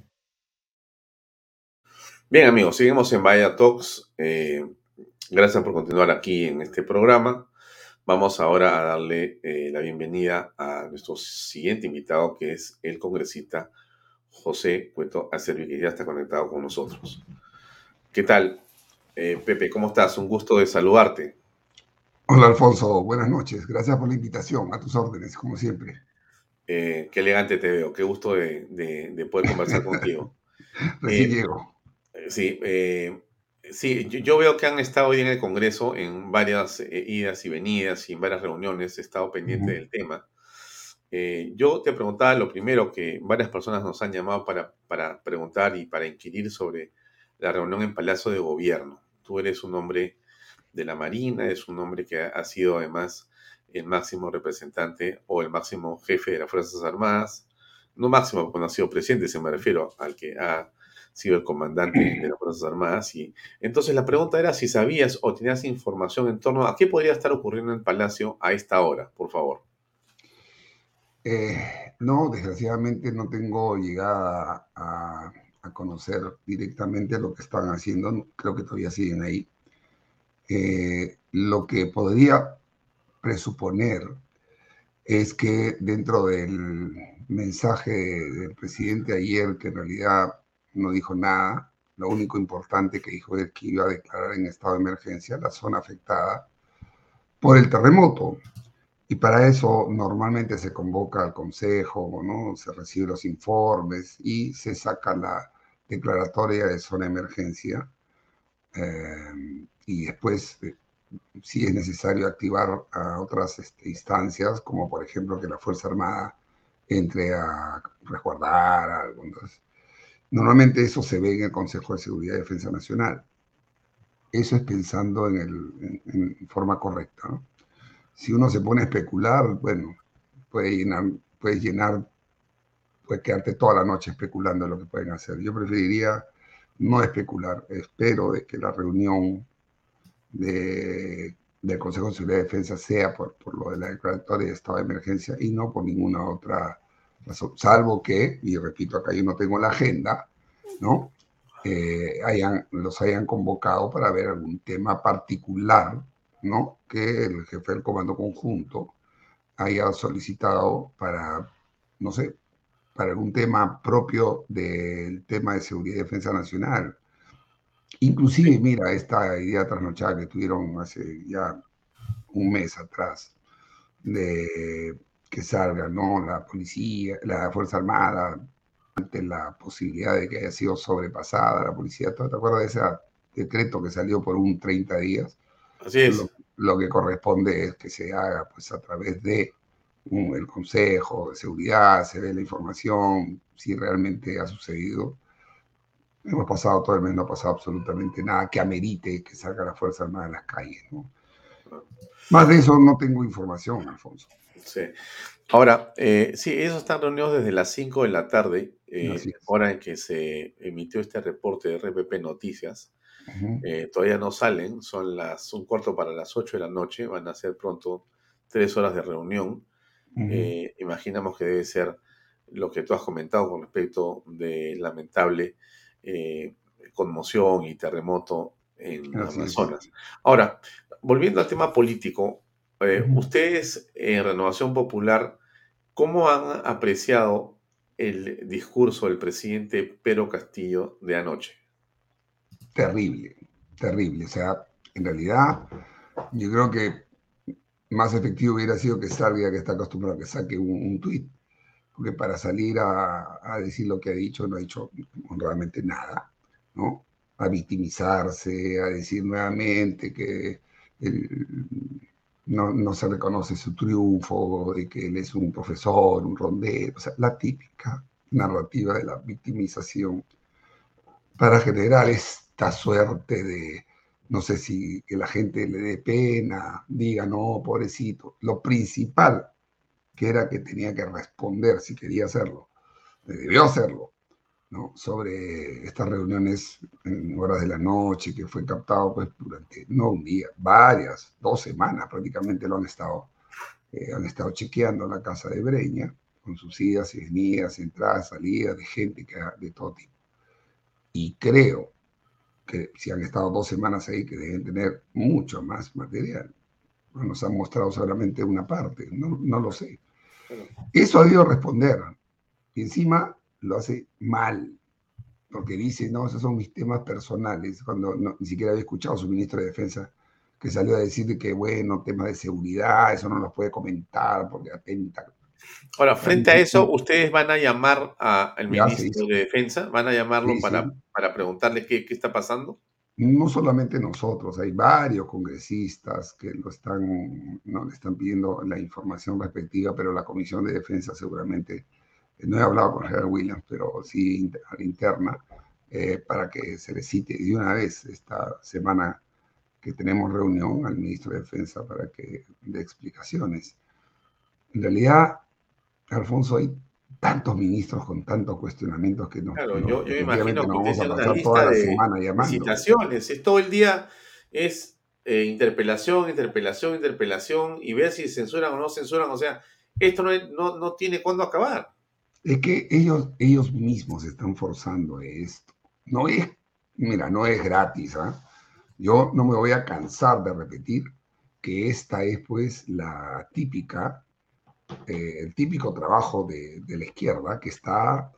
S1: Bien amigos, seguimos en Vaya Talks. Eh, gracias por continuar aquí en este programa. Vamos ahora a darle eh, la bienvenida a nuestro siguiente invitado, que es el congresista José Cueto Acervi, que ya está conectado con nosotros. ¿Qué tal, eh, Pepe? ¿Cómo estás? Un gusto de saludarte.
S7: Hola, Alfonso. Buenas noches. Gracias por la invitación. A tus órdenes, como siempre.
S1: qué elegante te veo. Qué gusto de, poder conversar contigo.
S7: Recién llego.
S1: Sí, eh, sí yo, veo que han estado hoy en el Congreso en varias eh, idas y venidas y en varias reuniones, he estado pendiente del tema. Eh, yo te preguntaba lo primero que varias personas nos han llamado para, para preguntar y para inquirir sobre la reunión en Palacio de Gobierno. tú eres un hombre de la Marina, es un hombre que ha sido además el máximo representante o el máximo jefe de las Fuerzas Armadas, no máximo porque no ha sido presidente, se me refiero al que ha sido el comandante de las Fuerzas Armadas. Y entonces la pregunta era si sabías o tenías información en torno a qué podría estar ocurriendo en el Palacio a esta hora, por favor.
S7: Eh, no, desgraciadamente no tengo llegada a, conocer directamente lo que están haciendo. Creo que todavía siguen ahí. Eh, lo que podría presuponer es que dentro del mensaje del presidente ayer, que en realidad no dijo nada, lo único importante que dijo es que iba a declarar en estado de emergencia la zona afectada por el terremoto. Y para eso normalmente se convoca al consejo, ¿no? se reciben los informes y se saca la declaratoria de zona de emergencia. Eh, y después si es necesario activar a otras este, instancias, como por ejemplo que la Fuerza Armada entre a resguardar algo. Normalmente eso se ve en el Consejo de Seguridad y Defensa Nacional. Eso es pensando en, el, forma correcta. Si uno se pone a especular, bueno, puede llenar, puede llenar, puede quedarte toda la noche especulando lo que pueden hacer. Yo preferiría no especular. Espero de que la reunión de, del Consejo de Seguridad y Defensa sea por, por lo de la declaratoria de estado de emergencia y no por ninguna otra salvo que, y repito, acá yo no tengo la agenda, ¿no? Eh, hayan, los hayan convocado para ver algún tema particular, ¿no? Que el jefe del Comando Conjunto haya solicitado para, no sé, para algún tema propio del tema de seguridad y defensa nacional. Inclusive, mira, esta idea trasnochada que tuvieron hace ya un mes atrás, de que salga ¿no? la policía, la Fuerza Armada, ante la posibilidad de que haya sido sobrepasada la policía. ¿Te acuerdas de ese decreto que salió por un 30 días?
S1: Así es.
S7: Lo, que corresponde es que se haga pues, a través de el Consejo de Seguridad, se ve la información, si realmente ha sucedido Hemos pasado todo el mes, no ha pasado absolutamente nada que amerite que salga la Fuerza Armada a las calles. ¿no? Más de eso no tengo información, Alfonso.
S1: Sí. Ahora, eh, sí, ellos están reunidos desde las 5 de la tarde, eh, hora en que se emitió este reporte de RPP Noticias. Eh, todavía no salen, son las un cuarto para las 8 de la noche, van a ser pronto tres horas de reunión. imaginamos que debe ser lo que tú has comentado con respecto de lamentable eh, conmoción y terremoto en las Amazonas. Ahora, volviendo al tema político, eh, ustedes en Renovación Popular, ¿cómo han apreciado el discurso del presidente Pedro Castillo de anoche?
S7: Terrible, terrible. O sea, en realidad, yo creo que más efectivo hubiera sido que salga, que está acostumbrado a que saque un, un tuit porque para salir a, decir lo que ha dicho no ha dicho honradamente nada, ¿no? A victimizarse, a decir nuevamente que no, se reconoce su triunfo, de que él es un profesor, un rondero, o sea, la típica narrativa de la victimización para generar esta suerte de, no sé si que la gente le dé pena, diga, no, pobrecito. Lo principal que era que tenía que responder si quería hacerlo, debió hacerlo, ¿no? sobre estas reuniones en horas de la noche que fue captado pues, durante, no un día, varias, dos semanas prácticamente lo han estado, eh, han estado chequeando la casa de Breña con sus idas y venidas, entradas, salidas de gente que, de todo tipo. Y creo que si han estado dos semanas ahí, que deben tener mucho más material. No nos han mostrado solamente una parte, no, no lo sé. Eso ha debido responder. Y encima lo hace mal, porque dice, no, esos son mis temas personales, cuando ni siquiera había escuchado a su ministro de Defensa que salió a decir que, bueno, temas de seguridad, eso no los puede comentar porque atenta.
S1: Ahora, frente a eso, ¿ustedes van a llamar al ministro de Defensa? ¿Van a llamarlo para, para preguntarle qué, qué está pasando?
S7: no solamente nosotros, hay varios congresistas que lo están, no le están pidiendo la información respectiva, pero la Comisión de Defensa seguramente, no he hablado con Gerard Williams, pero sí a la interna, eh, para que se le cite de una vez esta semana que tenemos reunión al ministro de Defensa para que dé explicaciones. En realidad, Alfonso, hay tantos ministros con tantos cuestionamientos que no.
S1: Claro, yo, yo imagino que vamos a pasar toda la semana llamando. Citaciones, es todo el día es eh, interpelación, interpelación, interpelación y ver si censuran o no censuran. O sea, esto no, no, no tiene cuándo acabar.
S7: Es que ellos, ellos mismos están forzando esto. No es, mira, no es gratis. ¿ah? Yo no me voy a cansar de repetir que esta es pues la típica, eh, el típico trabajo de, de, la izquierda que está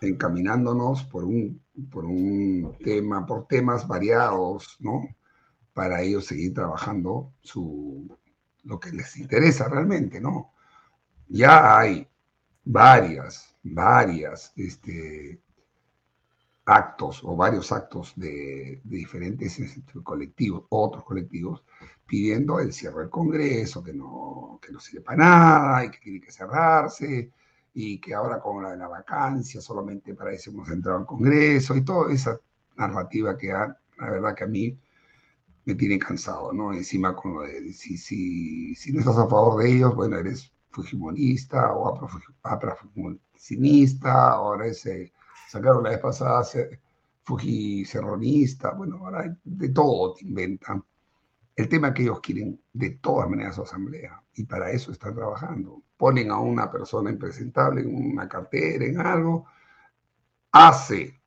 S7: encaminándonos por un, por un tema, por temas variados, ¿no? Para ellos seguir trabajando su, lo que les interesa realmente, ¿no? Ya hay varias, varias este, actos o varios actos de, diferentes este, colectivos, otros colectivos, pidiendo el cierre del Congreso, que no, que no sirve para nada y que tiene que cerrarse, y que ahora con la de la vacancia solamente para eso hemos entrado al Congreso y toda esa narrativa que ha, la verdad que a mí me tiene cansado, ¿no? Encima con lo de si, si, si no estás a favor de ellos, bueno, eres fujimorista o aprafujimonista, ahora ese, sacaron la vez pasada fujicerronista, bueno, ahora de todo te inventan. El tema que ellos quieren de todas maneras su asamblea y para eso están trabajando. Ponen a una persona impresentable en una cartera, en algo, hace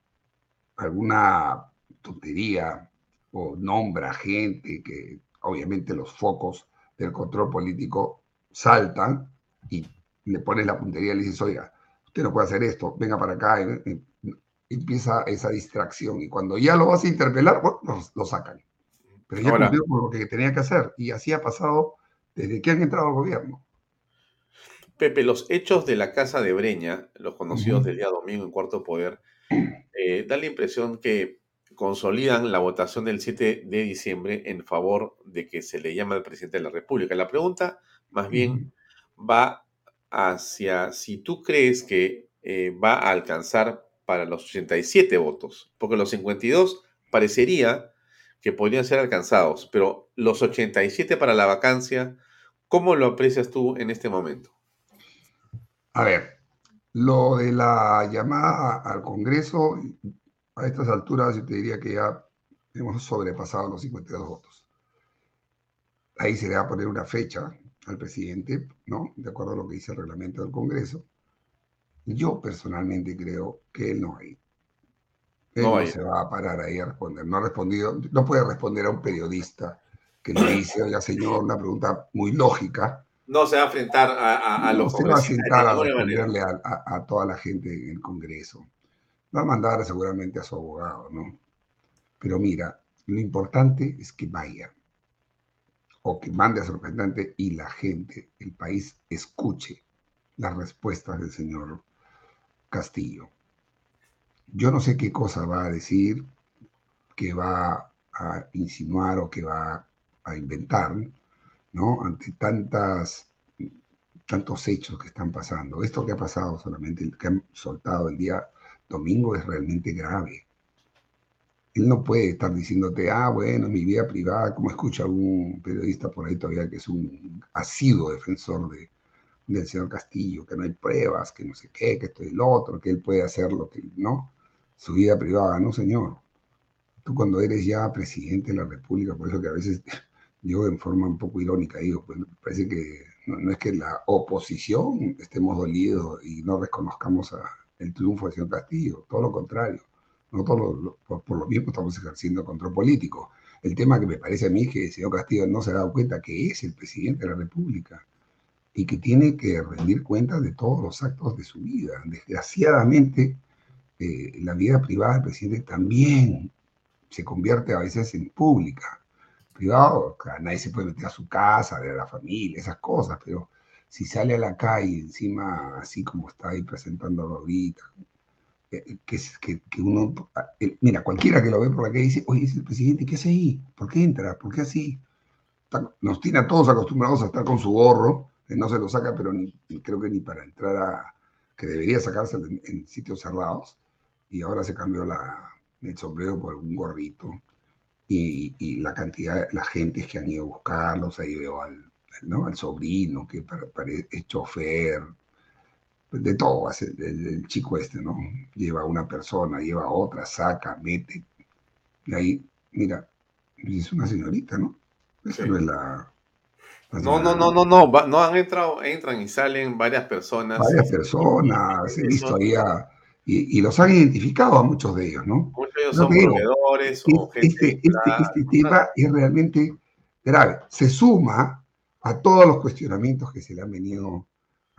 S7: alguna tontería o nombra gente que obviamente los focos del control político saltan y le pones la puntería y le dices, oiga, usted no puede hacer esto, venga para acá. Y, empieza esa distracción. Y cuando ya lo vas a interpelar, bueno, lo, sacan. Pero ya cumplió con lo que tenía que hacer. Y así ha pasado desde que han entrado al gobierno.
S1: Pepe, los hechos de la Casa de Breña, los conocidos del día domingo en Cuarto Poder, eh, da la impresión que consolidan la votación del 7 de diciembre en favor de que se le llame al presidente de la República. La pregunta, más bien, va hacia si tú crees que eh, va a alcanzar para los 87 votos, porque los 52 parecería que podrían ser alcanzados, pero los 87 para la vacancia, ¿cómo lo aprecias tú en este momento?
S7: A ver, lo de la llamada al Congreso, a estas alturas yo te diría que ya hemos sobrepasado los 52 votos. Ahí se le va a poner una fecha, al presidente, ¿no? De acuerdo a lo que dice el reglamento del Congreso. Yo personalmente creo que él no hay. Él no, se va a parar ahí a responder. No ha respondido, no puede responder a un periodista que le dice, oiga señor, una pregunta muy lógica.
S1: No se va a enfrentar a, a, los
S7: No se va a sentar a responderle a, toda la gente en el Congreso. Va a mandar seguramente a su abogado, ¿no? Pero mira, lo importante es que vaya, o que mande a su representante y la gente, el país, escuche las respuestas del señor Castillo. Yo no sé qué cosa va a decir, que va a insinuar o que va a inventar, ¿no? Ante tantas, tantos hechos que están pasando. Esto que ha pasado solamente, que han soltado el día domingo es realmente grave. Él no puede estar diciéndote, ah, bueno, mi vida privada, como escucha algún periodista por ahí todavía que es un asiduo defensor de, del señor Castillo, que no hay pruebas, que no sé qué, que esto y lo otro, que él puede hacer lo que, ¿no? Su vida privada, no, señor. Tú cuando eres ya presidente de la República, por eso que a veces yo en forma un poco irónica digo, pues parece que no, es que la oposición estemos dolidos y no reconozcamos el triunfo del señor Castillo, todo lo contrario nosotros por, lo mismo estamos ejerciendo control político. El tema que me parece a mí es que el señor Castillo no se ha dado cuenta que es el presidente de la República y que tiene que rendir cuentas de todos los actos de su vida. Desgraciadamente, eh, la vida privada del presidente también se convierte a veces en pública. Privado, nadie se puede meter a su casa, a la familia, esas cosas, pero si sale a la calle encima, así como está ahí presentándolo ahorita, que, que, que, uno, mira, cualquiera que lo ve por la calle dice, oye, es el presidente, ¿qué hace ahí? ¿Por qué entra? ¿Por qué así? nos tiene a todos acostumbrados a estar con su gorro, no se lo saca, pero ni, creo que ni para entrar a, que debería sacarse en, sitios cerrados, y ahora se cambió la, el sombrero por un gorrito y, la cantidad, la gente que han ido a buscarlos, ahí veo al, ¿no? al sobrino que es chofer, de todo, el, chico este, ¿no? Lleva a una persona, lleva a otra, saca, mete. Y ahí, mira, es una señorita, ¿no? Esa no es la,
S1: no, no, no, no, no, no han entrado, entran y salen varias personas.
S7: Varias personas, he visto ahí y, los han identificado a muchos de ellos, ¿no?
S1: Muchos de ellos son proveedores o
S7: este, gente. Este, este, este tema es realmente grave. Se suma a todos los cuestionamientos que se le han venido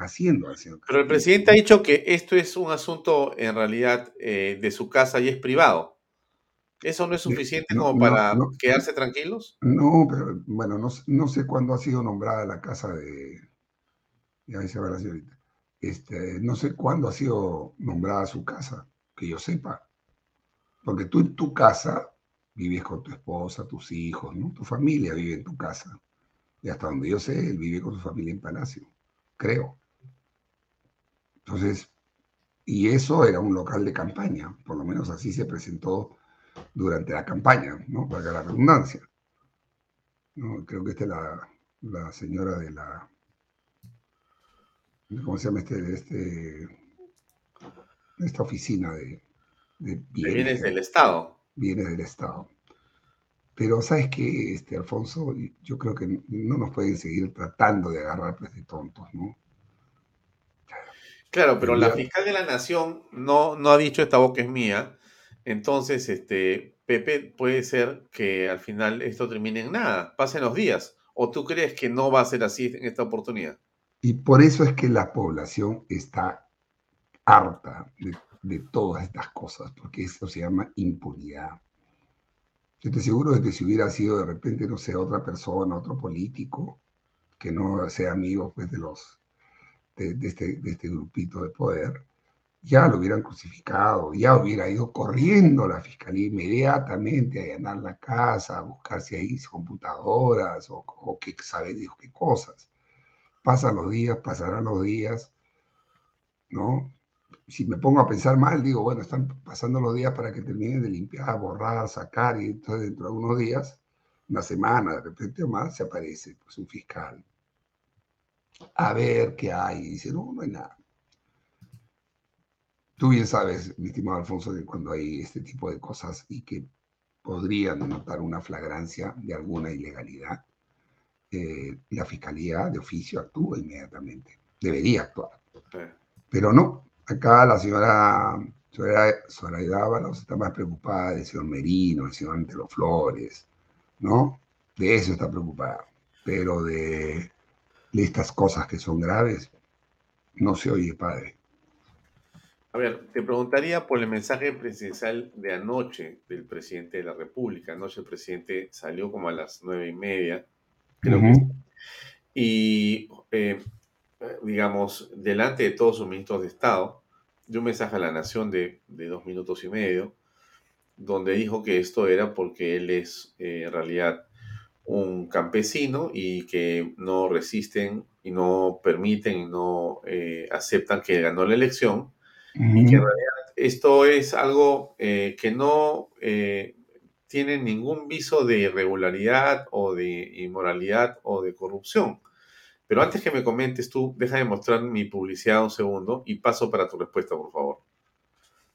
S7: haciendo señor.
S1: Pero el presidente ha dicho que esto es un asunto en realidad eh, de su casa y es privado. ¿Eso no es suficiente como para quedarse tranquilos?
S7: No, pero bueno, no, sé cuándo ha sido nombrada la casa de. Ya se va la señorita. Este, no sé cuándo ha sido nombrada su casa, que yo sepa. Porque tú en tu casa vives con tu esposa, tus hijos, ¿no? Tu familia vive en tu casa. Y hasta donde yo sé, él vive con su familia en Palacio, creo. Entonces, y eso era un local de campaña, por lo menos así se presentó durante la campaña, ¿no? Para la redundancia. ¿No? Creo que esta es la, la, señora de la. ¿Cómo se llama este? este esta oficina de,
S1: de bienes, del Estado.
S7: Bienes del Estado. Pero sabes que, este, Alfonso, yo creo que no nos pueden seguir tratando de agarrar pues, de tontos, ¿no?
S1: Claro, pero la fiscal de la Nación no, no ha dicho esta boca es mía, entonces, este, Pepe, puede ser que al final esto termine en nada, pasen los días. ¿O tú crees que no va a ser así en esta oportunidad?
S7: Y por eso es que la población está harta de, todas estas cosas, porque eso se llama impunidad. Yo estoy seguro de que si hubiera sido de repente, no sé, otra persona, otro político, que no sea amigo pues, de, los, de, este, de este grupito de poder, ya lo hubieran crucificado, ya hubiera ido corriendo la fiscalía inmediatamente a allanar la casa, a buscar si hay computadoras o, qué sabe Dios qué cosas. Pasan los días, pasarán los días, ¿no? Si me pongo a pensar mal, digo, bueno, están pasando los días para que terminen de limpiar, borrar, sacar, y entonces dentro de unos días, una semana, de repente o más, se aparece pues, un fiscal a ver qué hay. Y dice, no, no hay nada Tú bien sabes, mi estimado Alfonso, que cuando hay este tipo de cosas y que podrían notar una flagrancia de alguna ilegalidad, eh, la fiscalía de oficio actúa inmediatamente. Debería actuar. Pero no. Acá la señora Zoraida Ábalos está más preocupada del señor Merino, del señor Antelo Flores, ¿no? De eso está preocupada. Pero de, de estas cosas que son graves, no se oye, padre.
S1: A ver, te preguntaría por el mensaje presidencial de anoche del presidente de la República. Anoche el presidente salió como a las nueve y media, creo que. Y, eh, digamos, delante de todos sus ministros de Estado, dio un mensaje a la nación de, dos minutos y medio, donde dijo que esto era porque él es eh, en realidad un campesino y que no resisten y no permiten y no eh, aceptan que ganó la elección y que en realidad esto es algo eh, que no eh, tiene ningún viso de irregularidad o de inmoralidad o de corrupción. Pero antes que me comentes tú, deja de mostrar mi publicidad un segundo y paso para tu respuesta, por favor.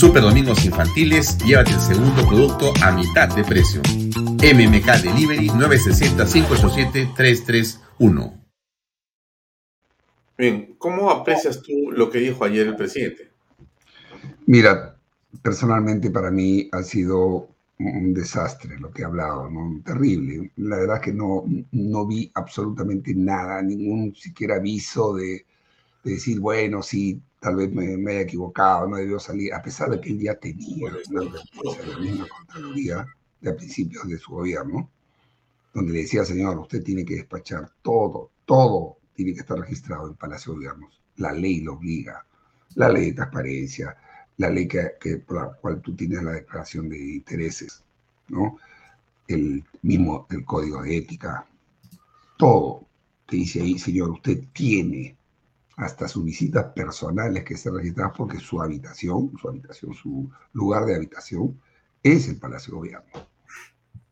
S6: Super domingos infantiles, llévate el segundo producto a mitad de precio. MMK Delivery 960-587-331.
S1: Bien, ¿cómo aprecias tú lo que dijo ayer el presidente?
S7: Mira, personalmente para mí ha sido un desastre lo que he hablado, ¿no? terrible. La verdad es que no, no vi absolutamente nada, ningún siquiera aviso de, decir, bueno, sí, tal vez me, haya equivocado, no debió salir, a pesar de que él ya tenía una advertencia de la misma Contraloría de principios de su gobierno, donde le decía, señor, usted tiene que despachar todo, todo tiene que estar registrado en Palacio de Gobiernos. La ley lo obliga, la ley de transparencia, la ley que, por la cual tú tienes la declaración de intereses, ¿no? El mismo el código de ética, todo te dice ahí, señor, usted tiene hasta sus visitas personales que se registran porque su habitación, su habitación, su lugar de habitación es el Palacio de Gobierno.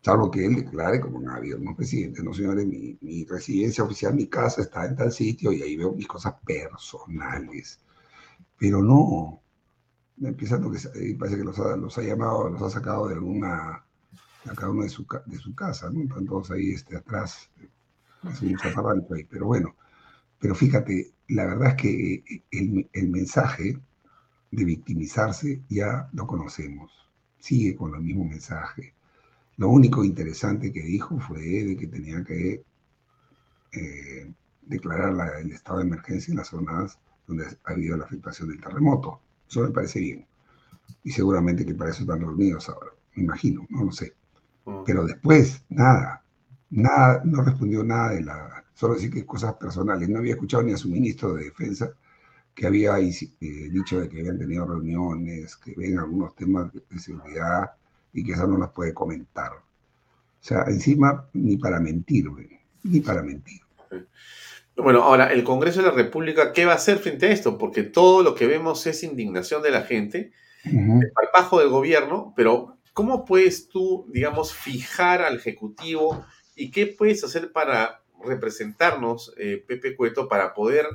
S7: Salvo que él declare como un gobierno presidente, no señores, mi, mi, residencia oficial, mi casa está en tal sitio y ahí veo mis cosas personales. Pero no, empezando que parece que los ha, los ha llamado, los ha sacado de alguna, a cada uno de su, de su casa, ¿no? Están todos ahí este, atrás, hace zafarrancho ahí, pero bueno. Pero fíjate, la verdad es que el, el mensaje de victimizarse ya lo conocemos. Sigue con el mismo mensaje. Lo único interesante que dijo fue de que tenía que eh, declarar el estado de emergencia en las zonas donde ha habido la afectación del terremoto. Eso me parece bien. Y seguramente que para eso están reunidos ahora. Me imagino, no lo sé. Mm. Pero después, nada. Nada, no respondió nada de la solo decir que cosas personales. No había escuchado ni a su ministro de Defensa que había eh, dicho de que habían tenido reuniones, que ven algunos temas de, seguridad y que eso no las puede comentar. O sea, encima ni para mentir, ni para mentir.
S1: Bueno, ahora, el Congreso de la República, ¿qué va a hacer frente a esto? Porque todo lo que vemos es indignación de la gente, el palpajo del gobierno, pero ¿cómo puedes tú, digamos, fijar al Ejecutivo y qué puedes hacer para representarnos, eh, Pepe Cueto, para poder,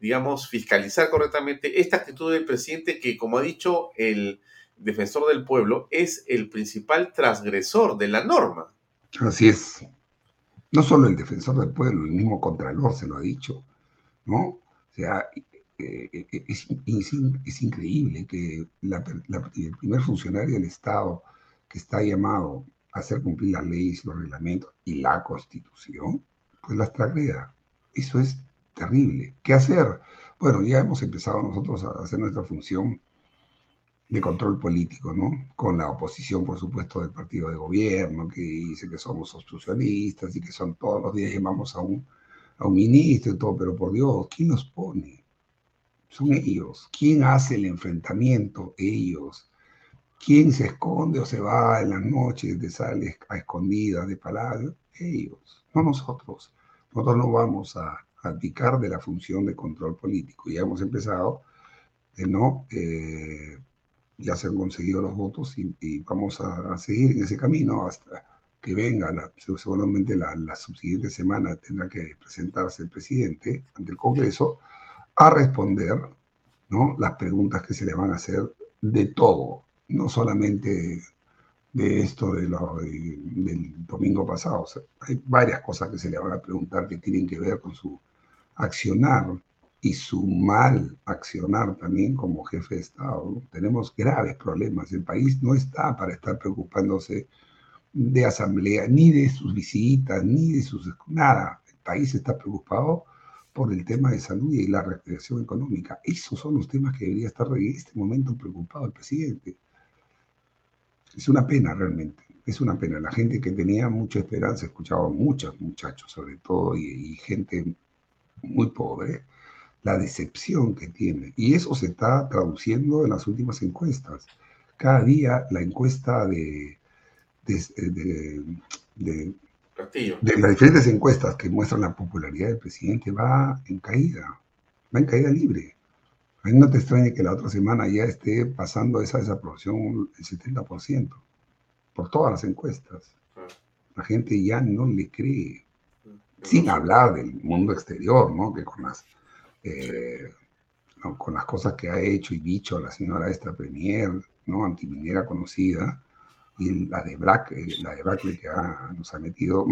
S1: digamos, fiscalizar correctamente esta actitud del presidente que, como ha dicho el defensor del pueblo, es el principal transgresor de la norma.
S7: Así es. No solo el defensor del pueblo, el mismo Contralor se lo ha dicho, ¿no? O sea, eh, eh, es, increíble que el primer funcionario del Estado que está llamado a hacer cumplir las leyes, los reglamentos y la Constitución, pues las transgreda. Eso es terrible. ¿Qué hacer? Bueno, ya hemos empezado nosotros a hacer nuestra función de control político, ¿no? Con la oposición, por supuesto, del partido de gobierno, que dice que somos obstruccionistas y que son todos los días llamamos a un, a un ministro y todo, pero por Dios, ¿quién nos pone? Son ellos. ¿Quién hace el enfrentamiento? Ellos. ¿Quién se esconde o se va en las noches de sales a escondidas de palacio? Ellos, no nosotros. Nosotros no vamos a abdicar de la función de control político. Ya hemos empezado, no, eh, ya se han conseguido los votos y, vamos a, seguir en ese camino hasta que venga, seguramente la, la, subsiguiente semana tendrá que presentarse el presidente ante el Congreso a responder ¿no? las preguntas que se le van a hacer de todo, no solamente de esto de del domingo pasado. hay varias cosas que se le van a preguntar que tienen que ver con su accionar y su mal accionar también como jefe de Estado. Tenemos graves problemas. El país no está para estar preocupándose de asamblea, ni de sus visitas, ni de sus... Nada. El país está preocupado por el tema de salud y la recuperación económica. Esos son los temas que debería estar en este momento preocupado el presidente. Es una pena realmente, es una pena. La gente que tenía mucha esperanza, escuchaba muchos muchachos sobre todo y, gente muy pobre, la decepción que tiene. Y eso se está traduciendo en las últimas encuestas. Cada día la encuesta de, de, de, las diferentes encuestas que muestran la popularidad del presidente va en caída, va en caída libre. A mí no te extrañe que la otra semana ya esté pasando esa desaprobación el 70%, por todas las encuestas. La gente ya no le cree, sin hablar del mundo exterior, ¿no? Que con las, eh, con las cosas que ha hecho y dicho la señora esta premier, ¿no? Antiminera conocida, y la de Black, eh, la de Black que nos ha metido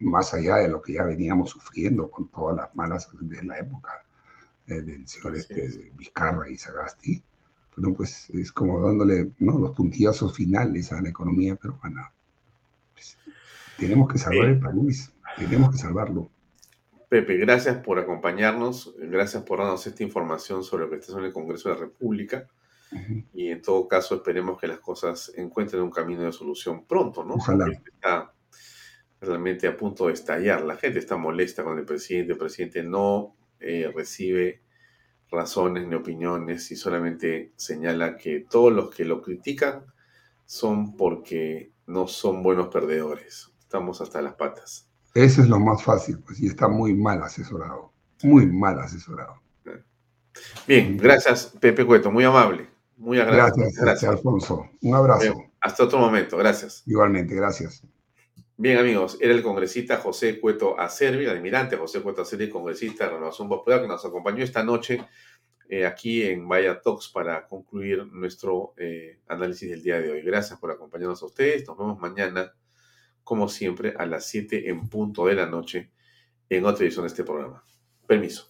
S7: más allá de lo que ya veníamos sufriendo con todas las malas de la época del señor este, Vizcarra y Sagasti, bueno, pues es como dándole ¿no? los puntillazos finales a la economía peruana. Pues, tenemos que salvar el país, tenemos que salvarlo.
S1: Pepe, gracias por acompañarnos, gracias por darnos esta información sobre lo que está en el Congreso de la República. Y en todo caso, esperemos que las cosas encuentren un camino de solución pronto, ¿no?
S7: Ojalá.
S1: está realmente a punto de estallar. La gente está molesta con el presidente. El presidente no eh, recibe razones ni opiniones y solamente señala que todos los que lo critican son porque no son buenos perdedores. Estamos hasta las patas.
S7: Eso es lo más fácil, pues, y está muy mal asesorado. Muy mal asesorado.
S1: Bien, gracias, Pepe Cueto, muy amable. Muy agradable.
S7: Gracias, gracias. Alfonso. Un abrazo.
S1: hasta otro momento, gracias.
S7: Igualmente, gracias.
S1: Bien, amigos, era el congresista José Cueto Acervi, el almirante José Cueto Acervi, congresista de Renovación Popular, que nos acompañó esta noche eh, aquí en Vaya Talks para concluir nuestro eh, análisis del día de hoy. Gracias por acompañarnos a ustedes. Nos vemos mañana, como siempre, a las 7 en punto de la noche en otra edición de este programa. Permiso.